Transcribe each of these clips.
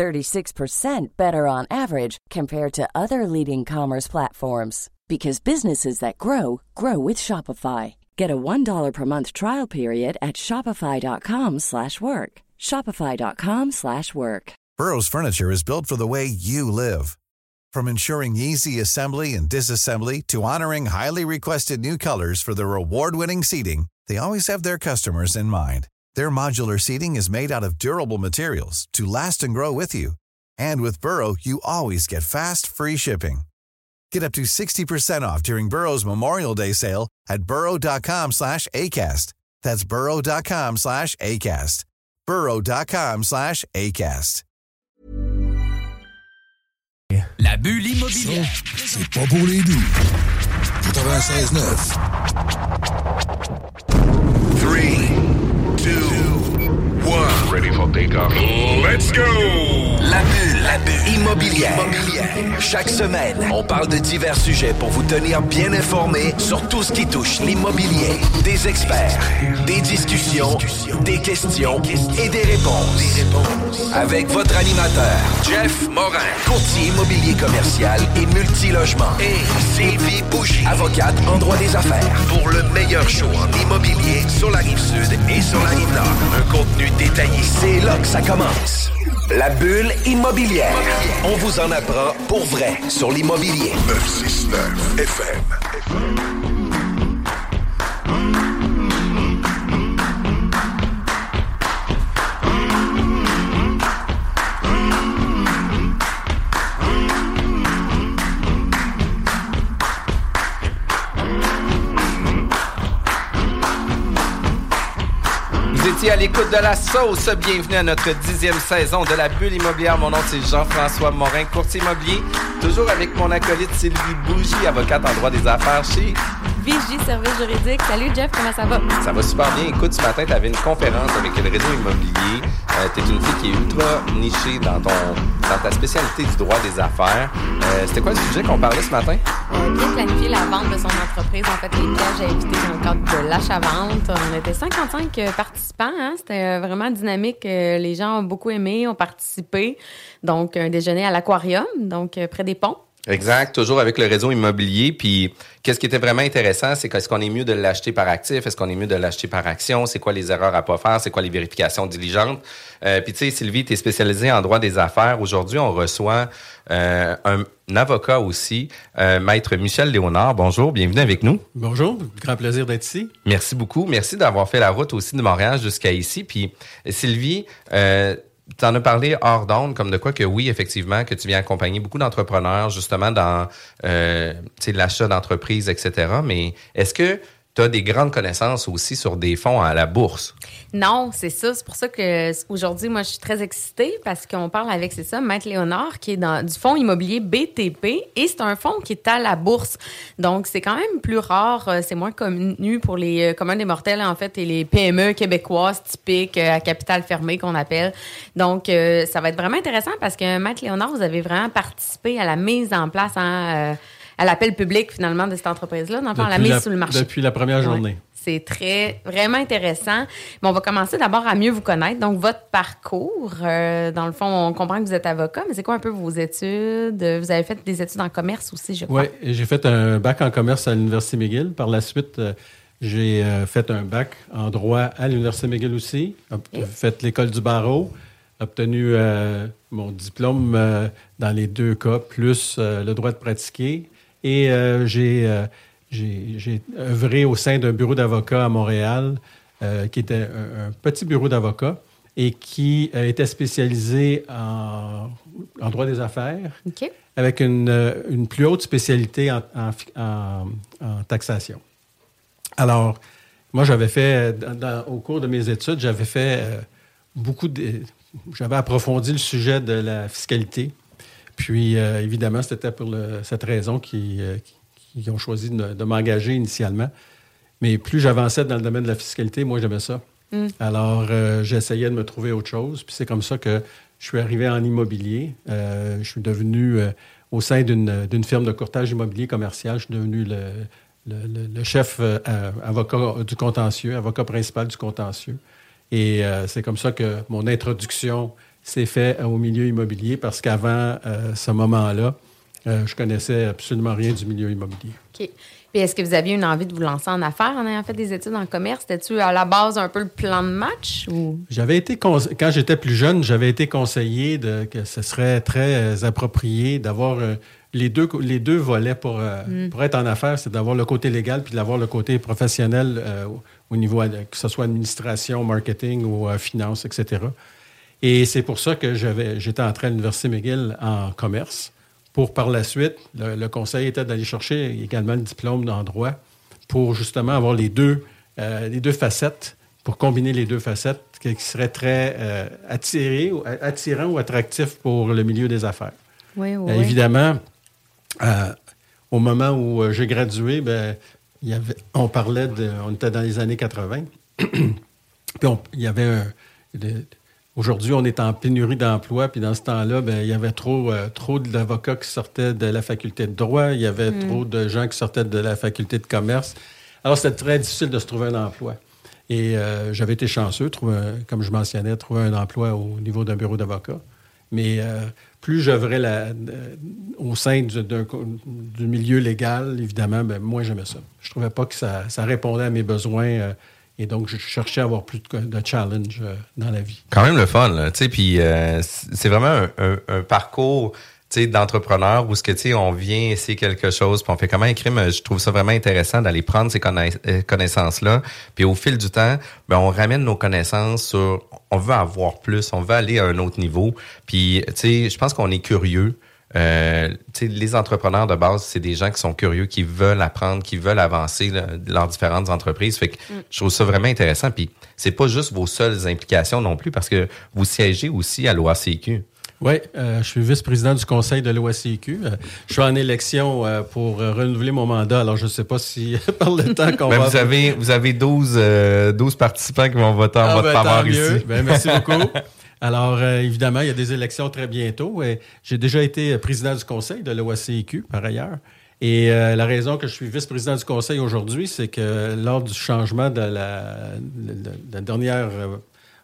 36% better on average compared to other leading commerce platforms because businesses that grow grow with Shopify. Get a $1 per month trial period at shopify.com/work. shopify.com/work. Burrow's furniture is built for the way you live. From ensuring easy assembly and disassembly to honoring highly requested new colors for their award-winning seating, they always have their customers in mind. Their modular seating is made out of durable materials to last and grow with you. And with Burrow, you always get fast, free shipping. Get up to 60% off during Burrow's Memorial Day sale at burrow.com slash ACAST. That's burrow.com slash ACAST. burrow.com slash ACAST. La bulle immobilière. C'est pas pour les doux. 96.9. 3, 2, 1. Ready for takeoff? Let's go! La bulle, la bulle immobilière. Chaque semaine, on parle de divers sujets pour vous tenir bien informés sur tout ce qui touche l'immobilier. Des experts, des discussions, des questions et des réponses. Avec votre animateur, Jeff Morin, courtier immobilier commercial et multilogement. Et Sylvie Bougie, avocate en droit des affaires. Pour le meilleur show en immobilier sur la rive sud et sur la rive nord. Un contenu détaillé, c'est là que ça commence. La bulle immobilière. On vous en apprend pour vrai sur l'immobilier. 969 FM. Étiez à l'écoute de la sauce. Bienvenue à notre dixième saison de la bulle immobilière. Mon nom, c'est Jean-François Morin, courtier immobilier. Toujours avec mon acolyte Sylvie Bougie, avocate en droit des affaires chez... Vigie Service Juridique. Salut Jeff, comment ça va? Ça va super bien. Écoute, ce matin, tu avais une conférence avec le réseau immobilier. Euh, tu es une fille qui est ultra nichée dans, ton, dans ta spécialité du droit des affaires. Euh, C'était quoi le sujet qu'on parlait ce matin? Euh, bien planifier la vente de son entreprise. En fait, les pièges à éviter dans le cadre de l'achat-vente. On était 55 euh, participants. Hein? C'était euh, vraiment dynamique. Euh, Les gens ont beaucoup aimé, ont participé. Donc, un déjeuner à l'aquarium, donc près des ponts. Exact, toujours avec le réseau immobilier. Puis, qu'est-ce qui était vraiment intéressant, c'est qu'est-ce qu'on est mieux de l'acheter par actif, est-ce qu'on est mieux de l'acheter par action, c'est quoi les erreurs à pas faire, c'est quoi les vérifications diligentes. Euh, puis, tu sais, Sylvie, tu es spécialisée en droit des affaires. Aujourd'hui, on reçoit euh, un, un avocat aussi, euh, maître Michel Léonard. Bonjour, bienvenue avec nous. Bonjour, grand plaisir d'être ici. Merci beaucoup. Merci d'avoir fait la route aussi de Montréal jusqu'à ici. Puis, Sylvie, tu en as parlé hors d'onde, comme de quoi que oui, effectivement, que tu viens accompagner beaucoup d'entrepreneurs justement dans euh, l'achat d'entreprises, etc. Mais est-ce que tu as des grandes connaissances aussi sur des fonds à la bourse? Non, c'est ça. C'est pour ça que aujourd'hui, moi, je suis très excitée parce qu'on parle avec, c'est ça, Maître Léonard, qui est dans du fonds immobilier BTP et c'est un fonds qui est à la bourse. Donc, c'est quand même plus rare, euh, c'est moins connu pour les euh, communs des mortels, en fait, et les PME québécoises typiques euh, à capital fermé qu'on appelle. Donc, ça va être vraiment intéressant parce que Maître Léonard, vous avez vraiment participé à la mise en place, hein, à l'appel public, finalement, de cette entreprise-là, dans le fond, à la mise sur le marché. Depuis la première journée. Ouais. C'est très, vraiment intéressant. Mais on va commencer d'abord à mieux vous connaître. Donc, votre parcours, euh, dans le fond, on comprend que vous êtes avocat, mais c'est quoi un peu vos études? Vous avez fait des études en commerce aussi, je crois. Oui, j'ai fait un bac en commerce à l'Université McGill. Par la suite, euh, j'ai euh, fait un bac en droit à l'Université McGill aussi. J'ai fait l'école du barreau, obtenu mon diplôme dans les deux cas, plus le droit de pratiquer. Et euh, j'ai euh, j'ai œuvré au sein d'un bureau d'avocats à Montréal, euh, qui était un, un petit bureau d'avocats et qui était spécialisé en, en droit des affaires avec une, une plus haute spécialité en, en fi- en- en taxation. Alors, moi, j'avais fait, dans- dans- au cours de mes études, j'avais fait euh, beaucoup de. J'avais approfondi le sujet de la fiscalité. Puis, euh, évidemment, c'était pour cette raison qu'ils ont choisi de, m'engager initialement. Mais plus j'avançais dans le domaine de la fiscalité, moi, j'aimais ça. Mm. Alors, j'essayais de me trouver autre chose. Puis c'est comme ça que je suis arrivé en immobilier. je suis devenu, au sein d'une firme de courtage immobilier commercial, je suis devenu le, le, chef euh, avocat du contentieux, avocat principal du contentieux. Et euh, c'est comme ça que mon introduction s'est faite au milieu immobilier parce qu'avant euh, ce moment-là, je connaissais absolument rien du milieu immobilier. OK. Puis est-ce que vous aviez une envie de vous lancer en affaires en ayant fait des études en commerce? C'était-tu à la base un peu le plan de match? Ou? J'avais été, quand j'étais plus jeune, j'avais été conseillé de, que ce serait très approprié d'avoir les deux, les deux volets pour, euh, mm. pour être en affaires, c'est d'avoir le côté légal puis d'avoir le côté professionnel euh, au niveau, que ce soit administration, marketing ou euh, finance, etc. Et c'est pour ça que j'étais entré à l'Université McGill en commerce. Pour par la suite, le, conseil était d'aller chercher également le diplôme en droit pour justement avoir les deux, les deux facettes, pour combiner les deux facettes qui seraient très attirés, attirants ou attractifs pour le milieu des affaires. Oui, oui. évidemment, euh, au moment où euh, j'ai gradué, ben, y avait, on parlait de. On était dans les années 80. puis il y avait un. Aujourd'hui, on est en pénurie d'emplois, puis dans ce temps-là, ben, il y avait trop, euh, trop d'avocats qui sortaient de la faculté de droit, il y avait hmm. trop de gens qui sortaient de la faculté de commerce. Alors, c'était très difficile de se trouver un emploi. Et j'avais été chanceux, trouver, comme je mentionnais, trouver un emploi au niveau d'un bureau d'avocat. Mais plus j'œuvrais euh, au sein du, du, milieu légal, évidemment, ben, moi, j'aimais ça. Je trouvais pas que ça, répondait à mes besoins. Euh, et donc, je cherchais à avoir plus de, challenge euh, dans la vie. Quand même le fun, là. Puis, c'est vraiment un parcours d'entrepreneur où ce que tu on vient essayer quelque chose puis on fait comment un crime je trouve ça vraiment intéressant d'aller prendre ces euh, connaissances là puis au fil du temps ben on ramène nos connaissances sur on veut avoir plus on veut aller à un autre niveau puis tu sais je pense qu'on est curieux euh, les entrepreneurs de base, c'est des gens qui sont curieux, qui veulent apprendre, qui veulent avancer là, leurs différentes entreprises. Fait que mm. je trouve ça vraiment intéressant. Puis c'est pas juste vos seules implications non plus, parce que vous siégez aussi à l'OACQ. Oui, euh, je suis vice-président du conseil de l'OACQ. Euh, je suis en élection euh, pour renouveler mon mandat. Alors, je ne sais pas si par le temps qu'on ben, va... Vous avez, vous avez 12, 12 participants qui vont voter en ah, votre ben, faveur ici. Ben, merci beaucoup. Alors, évidemment, il y a des élections très bientôt. J'ai déjà été président du conseil de l'OACQ, par ailleurs. Et la raison que je suis vice-président du conseil aujourd'hui, c'est que lors du changement de la, la dernière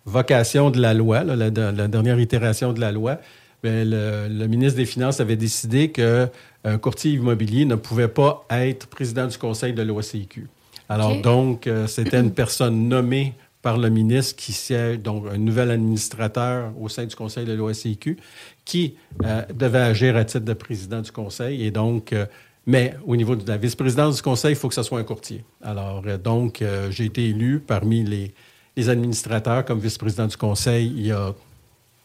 vocation de la loi, la, dernière itération de la loi, ben, le, ministre des Finances avait décidé qu'un courtier immobilier ne pouvait pas être président du conseil de l'OACIQ. Alors donc, euh, c'était une personne nommée par le ministre qui siège, donc un nouvel administrateur au sein du conseil de l'OACIQ, qui euh, devait agir à titre de président du conseil. Et donc, euh, mais au niveau de la vice-présidence du conseil, il faut que ce soit un courtier. Alors, donc, j'ai été élu parmi les, les administrateurs comme vice-président du conseil il y a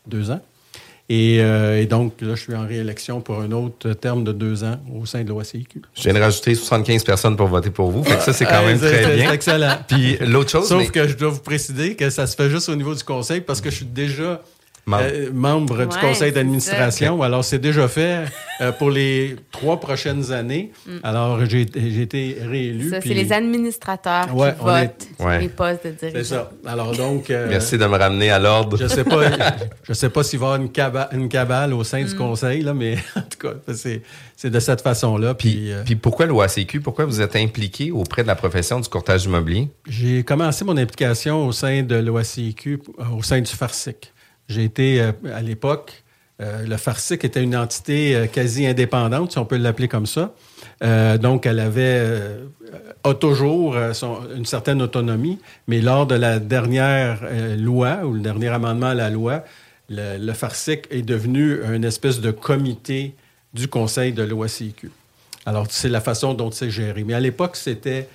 deux ans. Euh, et, donc, là, je suis en réélection pour un autre terme de deux ans au sein de l'OACIQ. Je viens de rajouter 75 personnes pour voter pour vous. Fait que ça, c'est quand même très bien. C'est excellent. Puis l'autre chose. Sauf que je dois vous préciser que ça se fait juste au niveau du conseil parce que je suis déjà membre, euh, du conseil d'administration. Alors, c'est déjà fait euh, pour les trois prochaines années. Mm. Alors, j'ai été réélu. Ça, c'est les administrateurs qui votent les postes de dirigeants. C'est ça. Alors, donc... Euh, Merci de me ramener à l'ordre. Je sais pas, je sais pas s'il va y avoir une cabale, une cabale au sein du mm. conseil, là, mais en tout cas, c'est de cette façon-là. Puis, puis, pourquoi l'OACQ? Pourquoi vous êtes impliqué auprès de la profession du courtage immobilier? J'ai commencé mon implication au sein de l'OACQ, au sein du FARCIC. J'ai été, euh, à l'époque, euh, le Farsic était une entité euh, quasi indépendante, si on peut l'appeler comme ça. donc, elle avait toujours une certaine autonomie, mais lors de la dernière loi ou le dernier amendement à la loi, le, le Farsic est devenu une espèce de comité du Conseil de l'OACIQ. Alors, c'est la façon dont c'est géré. Mais à l'époque, c'était,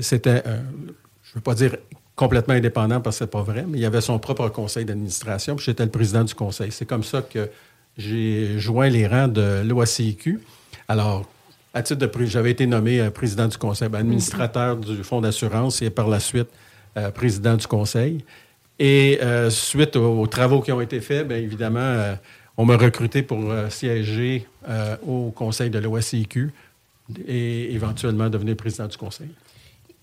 c'était je ne veux pas dire complètement indépendant parce que c'est pas vrai, mais il y avait son propre conseil d'administration, puis j'étais le président du conseil. C'est comme ça que j'ai joint les rangs de l'OACIQ. Alors, à titre de j'avais été nommé euh, président du conseil, ben, administrateur du fonds d'assurance et par la suite euh, président du conseil. Et euh, suite aux, travaux qui ont été faits, bien évidemment, on m'a recruté pour siéger au conseil de l'OSCQ et éventuellement devenir président du conseil.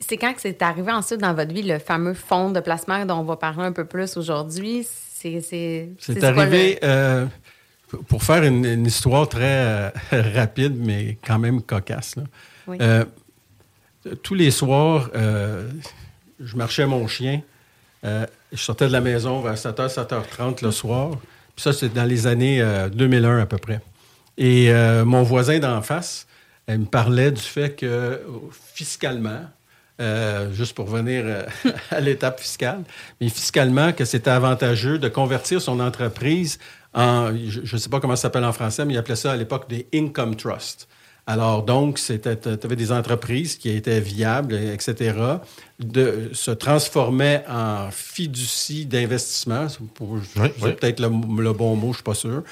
C'est quand que c'est arrivé ensuite dans votre vie, le fameux fonds de placement dont on va parler un peu plus aujourd'hui? C'est arrivé, euh, pour faire une, histoire très euh, rapide, mais quand même cocasse. Euh, tous les soirs, je marchais mon chien. je sortais de la maison vers 7h, 7h30 le soir. Puis ça, c'est dans les années 2001 à peu près. Et mon voisin d'en face, elle me parlait du fait que fiscalement, euh, juste pour venir euh, à l'étape fiscale, mais fiscalement, que c'était avantageux de convertir son entreprise en, je ne sais pas comment ça s'appelle en français, mais il appelait ça à l'époque des income trusts. Alors, donc, tu avais des entreprises qui étaient viables, etc., de, se transformaient en fiducie d'investissement. C'est peut-être le, bon mot, je ne suis pas sûr.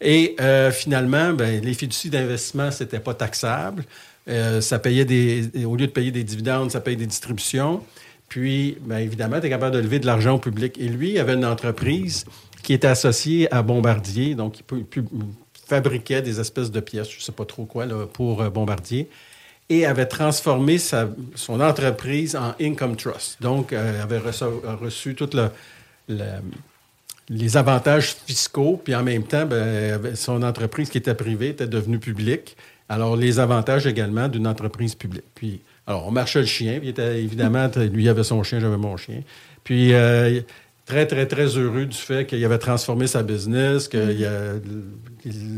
Et euh, finalement, ben, les fiducies d'investissement, ce n'était pas taxable. Euh, ça payait au lieu de payer des dividendes, ça payait des distributions. Puis, bien évidemment, tu es capable de lever de l'argent au public. Et lui, il avait une entreprise qui était associée à Bombardier, donc il, fabriquait des espèces de pièces, je ne sais pas trop quoi, pour euh, Bombardier, et avait transformé son entreprise en Income Trust. Donc, euh, avait reçu, reçu tous les avantages fiscaux, puis en même temps, ben, son entreprise qui était privée était devenue publique. Alors, les avantages également d'une entreprise publique. Puis, alors, on marchait le chien. Puis, était, évidemment, lui avait son chien, j'avais mon chien. Puis, euh, très, très, très heureux du fait qu'il avait transformé sa business, que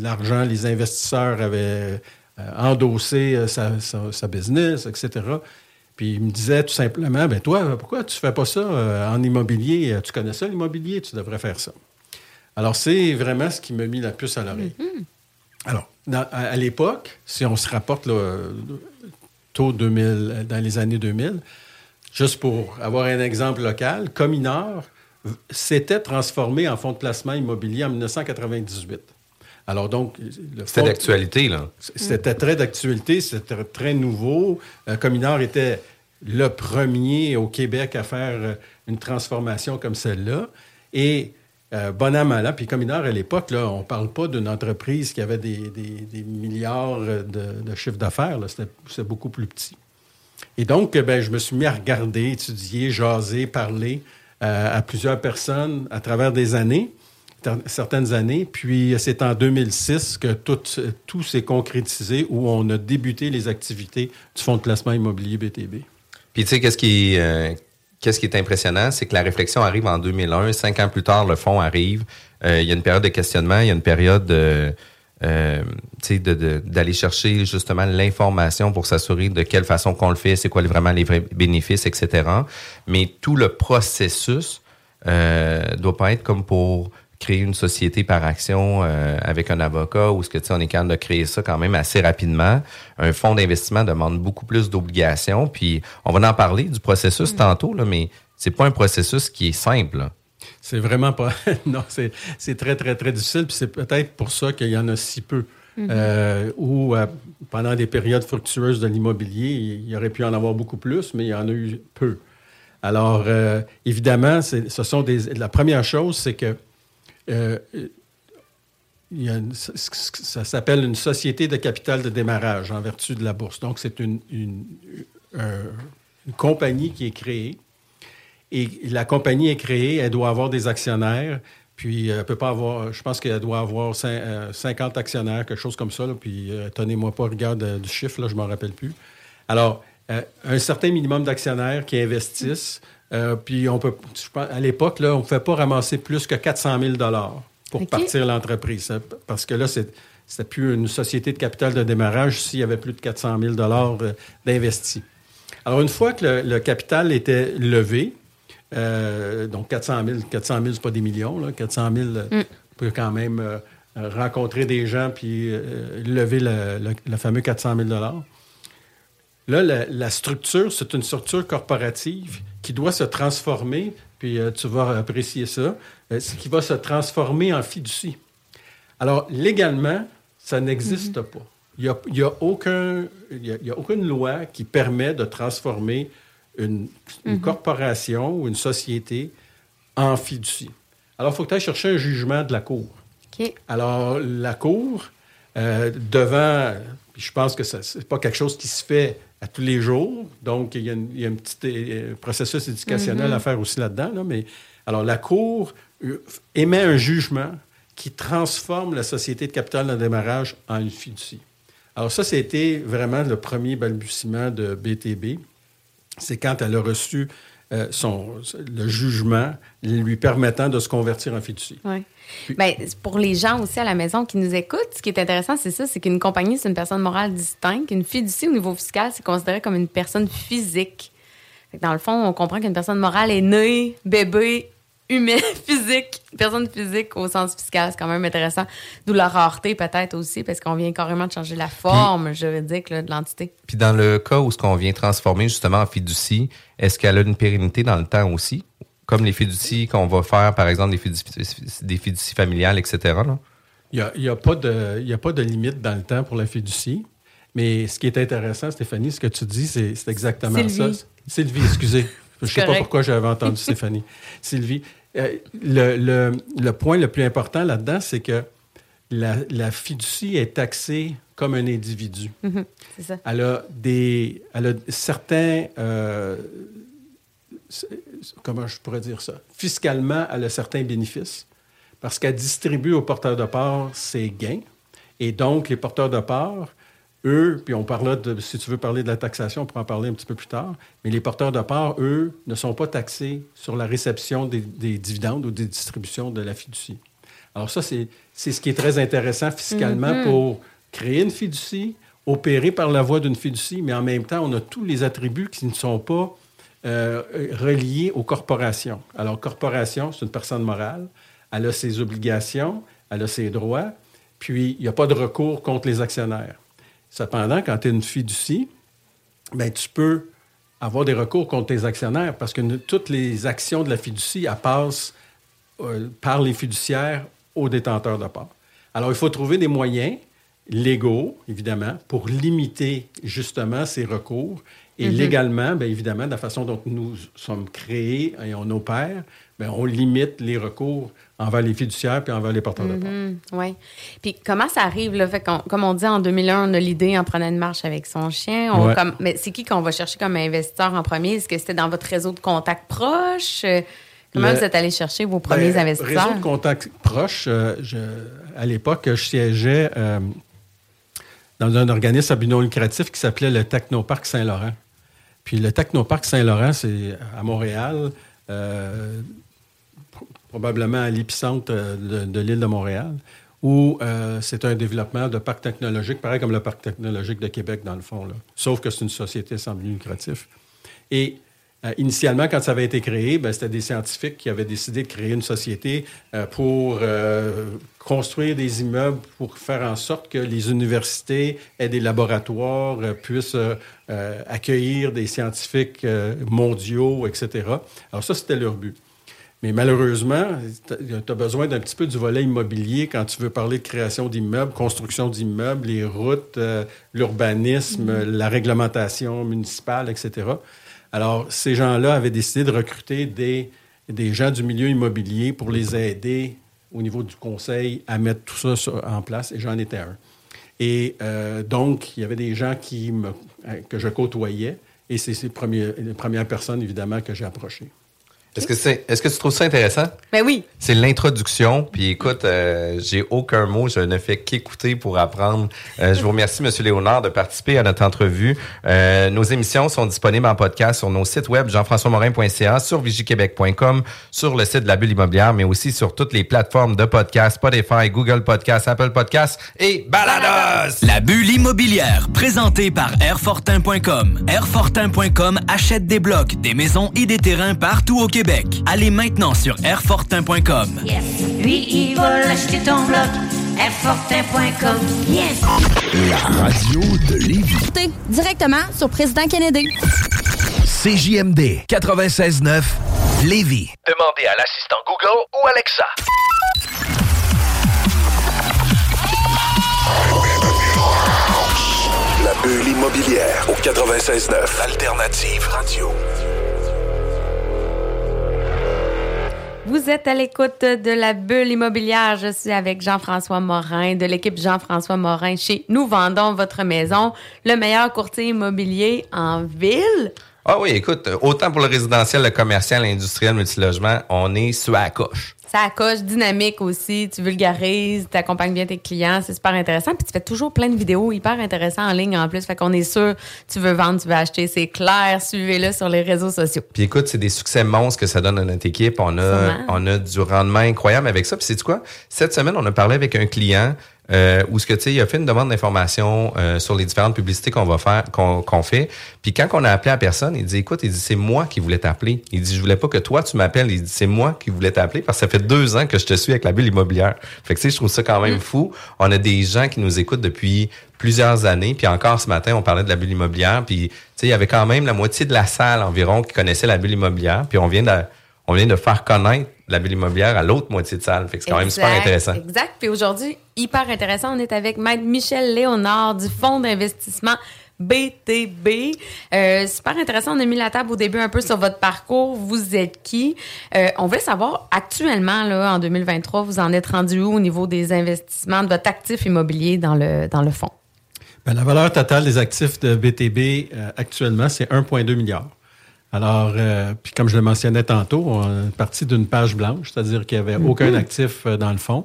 l'argent, les investisseurs avaient euh, endossé euh, sa, business, etc. Puis il me disait tout simplement, ben toi, pourquoi tu fais pas ça en immobilier? Tu connais ça, l'immobilier? Tu devrais faire ça. Alors, c'est vraiment ce qui m'a mis la puce à l'oreille. Mm-hmm. Alors, à, l'époque, si on se rapporte tôt 2000, dans les années 2000, juste pour avoir un exemple local, Cominor s'était transformé en fonds de placement immobilier en 1998. Alors donc, c'était d'actualité là. C'était très d'actualité, c'était très nouveau. Euh, Cominor était le premier au Québec à faire euh, une transformation comme celle-là, et euh, bon an, mal Puis Cominor, à l'époque, on ne parle pas d'une entreprise qui avait des, milliards de, chiffre d'affaires. C'était beaucoup plus petit. Et donc, ben, je me suis mis à regarder, étudier, jaser, parler euh, à plusieurs personnes à travers des années, certaines années. Puis c'est en 2006 que tout, tout s'est concrétisé, où on a débuté les activités du Fonds de placement immobilier BTB. Puis tu sais, qu'est-ce qui, euh, qu'est-ce qui est impressionnant, c'est que la réflexion arrive en 2001. Cinq ans plus tard, le fonds arrive. Euh, il y a une période de questionnement, il y a une période de, euh, d'aller chercher justement l'information pour s'assurer de quelle façon qu'on le fait, c'est quoi vraiment les vrais bénéfices, etc. Mais tout le processus euh, doit pas être comme pour créer une société par action euh, avec un avocat ou ce que tu sais, on est capable de créer ça quand même assez rapidement. Un fonds d'investissement demande beaucoup plus d'obligations. Puis on va en parler du processus mm. tantôt, là, mais c'est pas un processus qui est simple. C'est vraiment pas. non, c'est très, très, très difficile. Puis c'est peut-être pour ça qu'il y en a si peu. Mm-hmm. Euh, ou euh, pendant des périodes fructueuses de l'immobilier, il y aurait pu en avoir beaucoup plus, mais il y en a eu peu. Alors, évidemment, ce sont des. La première chose, c'est que euh, ça s'appelle une société de capital de démarrage en vertu de la bourse. Donc, c'est une, compagnie qui est créée. Et la compagnie est créée, elle doit avoir des actionnaires. Puis, elle peut pas avoir, je pense qu'elle doit avoir 50 euh, actionnaires, quelque chose comme ça. puis, euh, tenez-moi pas regarde du chiffre, là, je m'en rappelle plus. Alors, un certain minimum d'actionnaires qui investissent. Euh, puis on peut, à l'époque, là, on ne pouvait pas ramasser plus que 400 000 pour partir l'entreprise. Hein, parce que là, c'était plus une société de capital de démarrage s'il y avait plus de 400 000 euh, d'investis. Alors, une fois que le, capital était levé, euh, donc 400 000, 400 000, c'est pas des millions, là, 400 000, mm. on peut quand même rencontrer des gens puis lever le, fameux 400 000 Là, la structure, c'est une structure corporative qui doit se transformer, puis euh, tu vas apprécier ça, euh, qui va se transformer en fiducie. Alors, légalement, ça n'existe mhm. pas. Il n'y a, y a, aucun, y a, aucune loi qui permet de transformer une, mhm. corporation ou une société en fiducie. Alors, il faut que tu ailles chercher un jugement de la Cour. Alors, la cour, euh, devant, puis je pense que ce n'est pas quelque chose qui se fait à tous les jours, donc il y a, une- il y a un petit euh, processus éducationnel à faire aussi là-dedans, là, mais alors la cour euh, émet un jugement qui transforme la société de capital d'un démarrage en une fiducie. Alors ça, c'était vraiment le premier balbutiement de BTB. C'est quand elle a reçu euh, son, le jugement lui permettant de se convertir en fiducie. Oui. Ben, pour les gens aussi à la maison qui nous écoutent, ce qui est intéressant, c'est ça, c'est qu'une compagnie, c'est une personne morale distincte. Une fiducie, au niveau fiscal, c'est considéré comme une personne physique. Dans le fond, on comprend qu'une personne morale est née, bébé, humaine, physique, personne physique au sens fiscal. C'est quand même intéressant. D'où la rareté peut-être aussi, parce qu'on vient carrément de changer la forme juridique là, de l'entité. Puis dans le cas où ce qu'on vient transformer justement en fiducie, est-ce qu'elle a une pérennité dans le temps aussi? Comme les fiducies qu'on va faire, par exemple, des fiducies, des fiducies familiales, etc. là? Il n'y a, il y a pas de il y a pas de limite dans le temps pour la fiducie. Mais ce qui est intéressant, Stéphanie, ce que tu dis, c'est exactement Sylvie. ça. Sylvie, excusez. Je ne sais pas pourquoi j'avais entendu Stéphanie. Sylvie, euh, le, le- le point le plus important là-dedans, c'est que la, la fiducie est taxée comme un individu. C'est ça. Elle a des, elle a certains, euh, comment je pourrais dire ça, fiscalement, elle a certains bénéfices parce qu'elle distribue aux porteurs de parts ses gains. Et donc, les porteurs de parts, eux, puis on parlera de, si tu veux parler de la taxation, on pourra en parler un petit peu plus tard, mais les porteurs de parts, eux, ne sont pas taxés sur la réception des, des dividendes ou des distributions de la fiducie. Alors ça, c'est ce qui est très intéressant fiscalement pour créer une fiducie, opérer par la voie d'une fiducie, mais en même temps, on a tous les attributs qui ne sont pas euh, reliés aux corporations. Alors, corporation, c'est une personne morale, elle a ses obligations, elle a ses droits, puis il n'y a pas de recours contre les actionnaires. Cependant, quand tu es une fiducie, ben, tu peux avoir des recours contre tes actionnaires parce que toutes les actions de la fiducie, elles passent euh, par les fiduciaires aux détenteurs de parts. Alors, il faut trouver des moyens légaux, évidemment, pour limiter justement ces recours. Et légalement, bien évidemment, de la façon dont nous sommes créés et on opère, bien, on limite les recours envers les fiduciaires puis envers les porteurs de parts. Oui. Puis comment ça arrive, là? Fait comme on dit, en 2001, on a l'idée en prenant une marche avec son chien. On- Ouais. comme- mais c'est qui qu'on va chercher comme investisseur en premier? Est-ce que c'était dans votre réseau de contacts proches? Euh, Comment Le- vous êtes allé chercher vos premiers Ben, investisseurs? Réseau de contacts proches, euh, je- à l'époque, je siégeais euh, dans un organisme à but non lucratif qui s'appelait le Technoparc Saint-Laurent. Puis le Technoparc Saint-Laurent, c'est à Montréal, euh, probablement à l'épicentre euh, de, de l'île de Montréal, où euh, c'est un développement de parc technologique, pareil comme le parc technologique de Québec, dans le fond. Sauf que c'est une société sans but lucratif. Et euh, initialement, quand ça avait été créé, ben, c'était des scientifiques qui avaient décidé de créer une société pour construire des immeubles pour faire en sorte que les universités aient des laboratoires, puissent accueillir des scientifiques mondiaux, etc. Alors ça, c'était leur but. Mais malheureusement, tu as besoin d'un petit peu du volet immobilier quand tu veux parler de création d'immeubles, construction d'immeubles, les routes, euh, l'urbanisme, la réglementation municipale, etc. Alors, ces gens-là avaient décidé de recruter des, des gens du milieu immobilier pour les aider au niveau du conseil à mettre tout ça sur- en place, et j'en étais un. Et euh, donc, il y avait des gens qui me, que je côtoyais, et c'est les premières personnes, évidemment, que j'ai approchées. Est-ce que, c'est, est-ce que tu trouves ça intéressant? Ben oui. C'est l'introduction. Puis écoute, euh, j'ai aucun mot. Je ne fais qu'écouter pour apprendre. Euh, je vous remercie, Monsieur Léonard, de participer à notre entrevue. Euh, nos émissions sont disponibles en podcast sur nos sites web jean-françois-morin.ca, sur vigiquebec.com, sur le site de la bulle immobilière, mais aussi sur toutes les plateformes de podcast, Spotify, Google Podcast, Apple Podcast et Balados! La bulle immobilière, présentée par Airfortin.com. Airfortin.com achète des blocs, des maisons et des terrains partout au Québec. Allez maintenant sur Airfortin.com. Yes. Lui, il va l'acheter ton bloc. Airfortin.com. Yes. La radio de Lévis. Écoutez, directement sur Président Kennedy. CJMD 96.9 Lévis. Demandez à l'assistant Google ou Alexa. La bulle immobilière au 96.9 Alternative Radio. Vous êtes à l'écoute de la bulle immobilière. Je suis avec Jean-François Morin de l'équipe Jean-François Morin chez Nous vendons votre maison, le meilleur courtier immobilier en ville. Ah oui, écoute, autant pour le résidentiel, le commercial, l'industriel, le multilogement, on est sur la coche. Ça coche dynamique aussi, tu vulgarises, tu accompagnes bien tes clients, c'est super intéressant. Puis tu fais toujours plein de vidéos hyper intéressantes en ligne en plus. Fait qu'on est sûr, tu veux vendre, tu veux acheter, c'est clair, suivez-le sur les réseaux sociaux. Puis écoute, c'est des succès monstres que ça donne à notre équipe. On a, on a du rendement incroyable avec ça. Puis c'est quoi? Cette semaine, on a parlé avec un client euh, où ce que tu sais, il a fait une demande d'information euh, sur les différentes publicités qu'on va faire, qu'on fait. Puis quand on a appelé la personne, il dit écoute, il dit c'est moi qui voulais t'appeler. Il dit je voulais pas que toi tu m'appelles. Il dit c'est moi qui voulais t'appeler parce que ça fait deux ans que je te suis avec la bulle immobilière. Fait que tu sais, je trouve ça quand même fou. On a des gens qui nous écoutent depuis plusieurs années. Puis encore ce matin, on parlait de la bulle immobilière. Puis tu sais, il y avait quand même la moitié de la salle environ qui connaissait la bulle immobilière. Puis on vient de on vient de faire connaître la bulle immobilière à l'autre moitié de salle. Fait que c'est quand même super intéressant. Exact. Puis aujourd'hui, hyper intéressant, on est avec Maître Michel Léonard du Fonds d'investissement BTB. Euh, super intéressant. On a mis la table au début un peu sur votre parcours. Vous êtes qui? Euh, on veut savoir actuellement, là, en 2023, vous en êtes rendu où au niveau des investissements de votre actif immobilier dans le, dans le fonds? Ben, la valeur totale des actifs de BTB euh, actuellement, c'est 1,2 milliard. Alors, euh, puis comme je le mentionnais tantôt, on est parti d'une page blanche, c'est-à-dire qu'il n'y avait aucun actif euh, dans le fonds.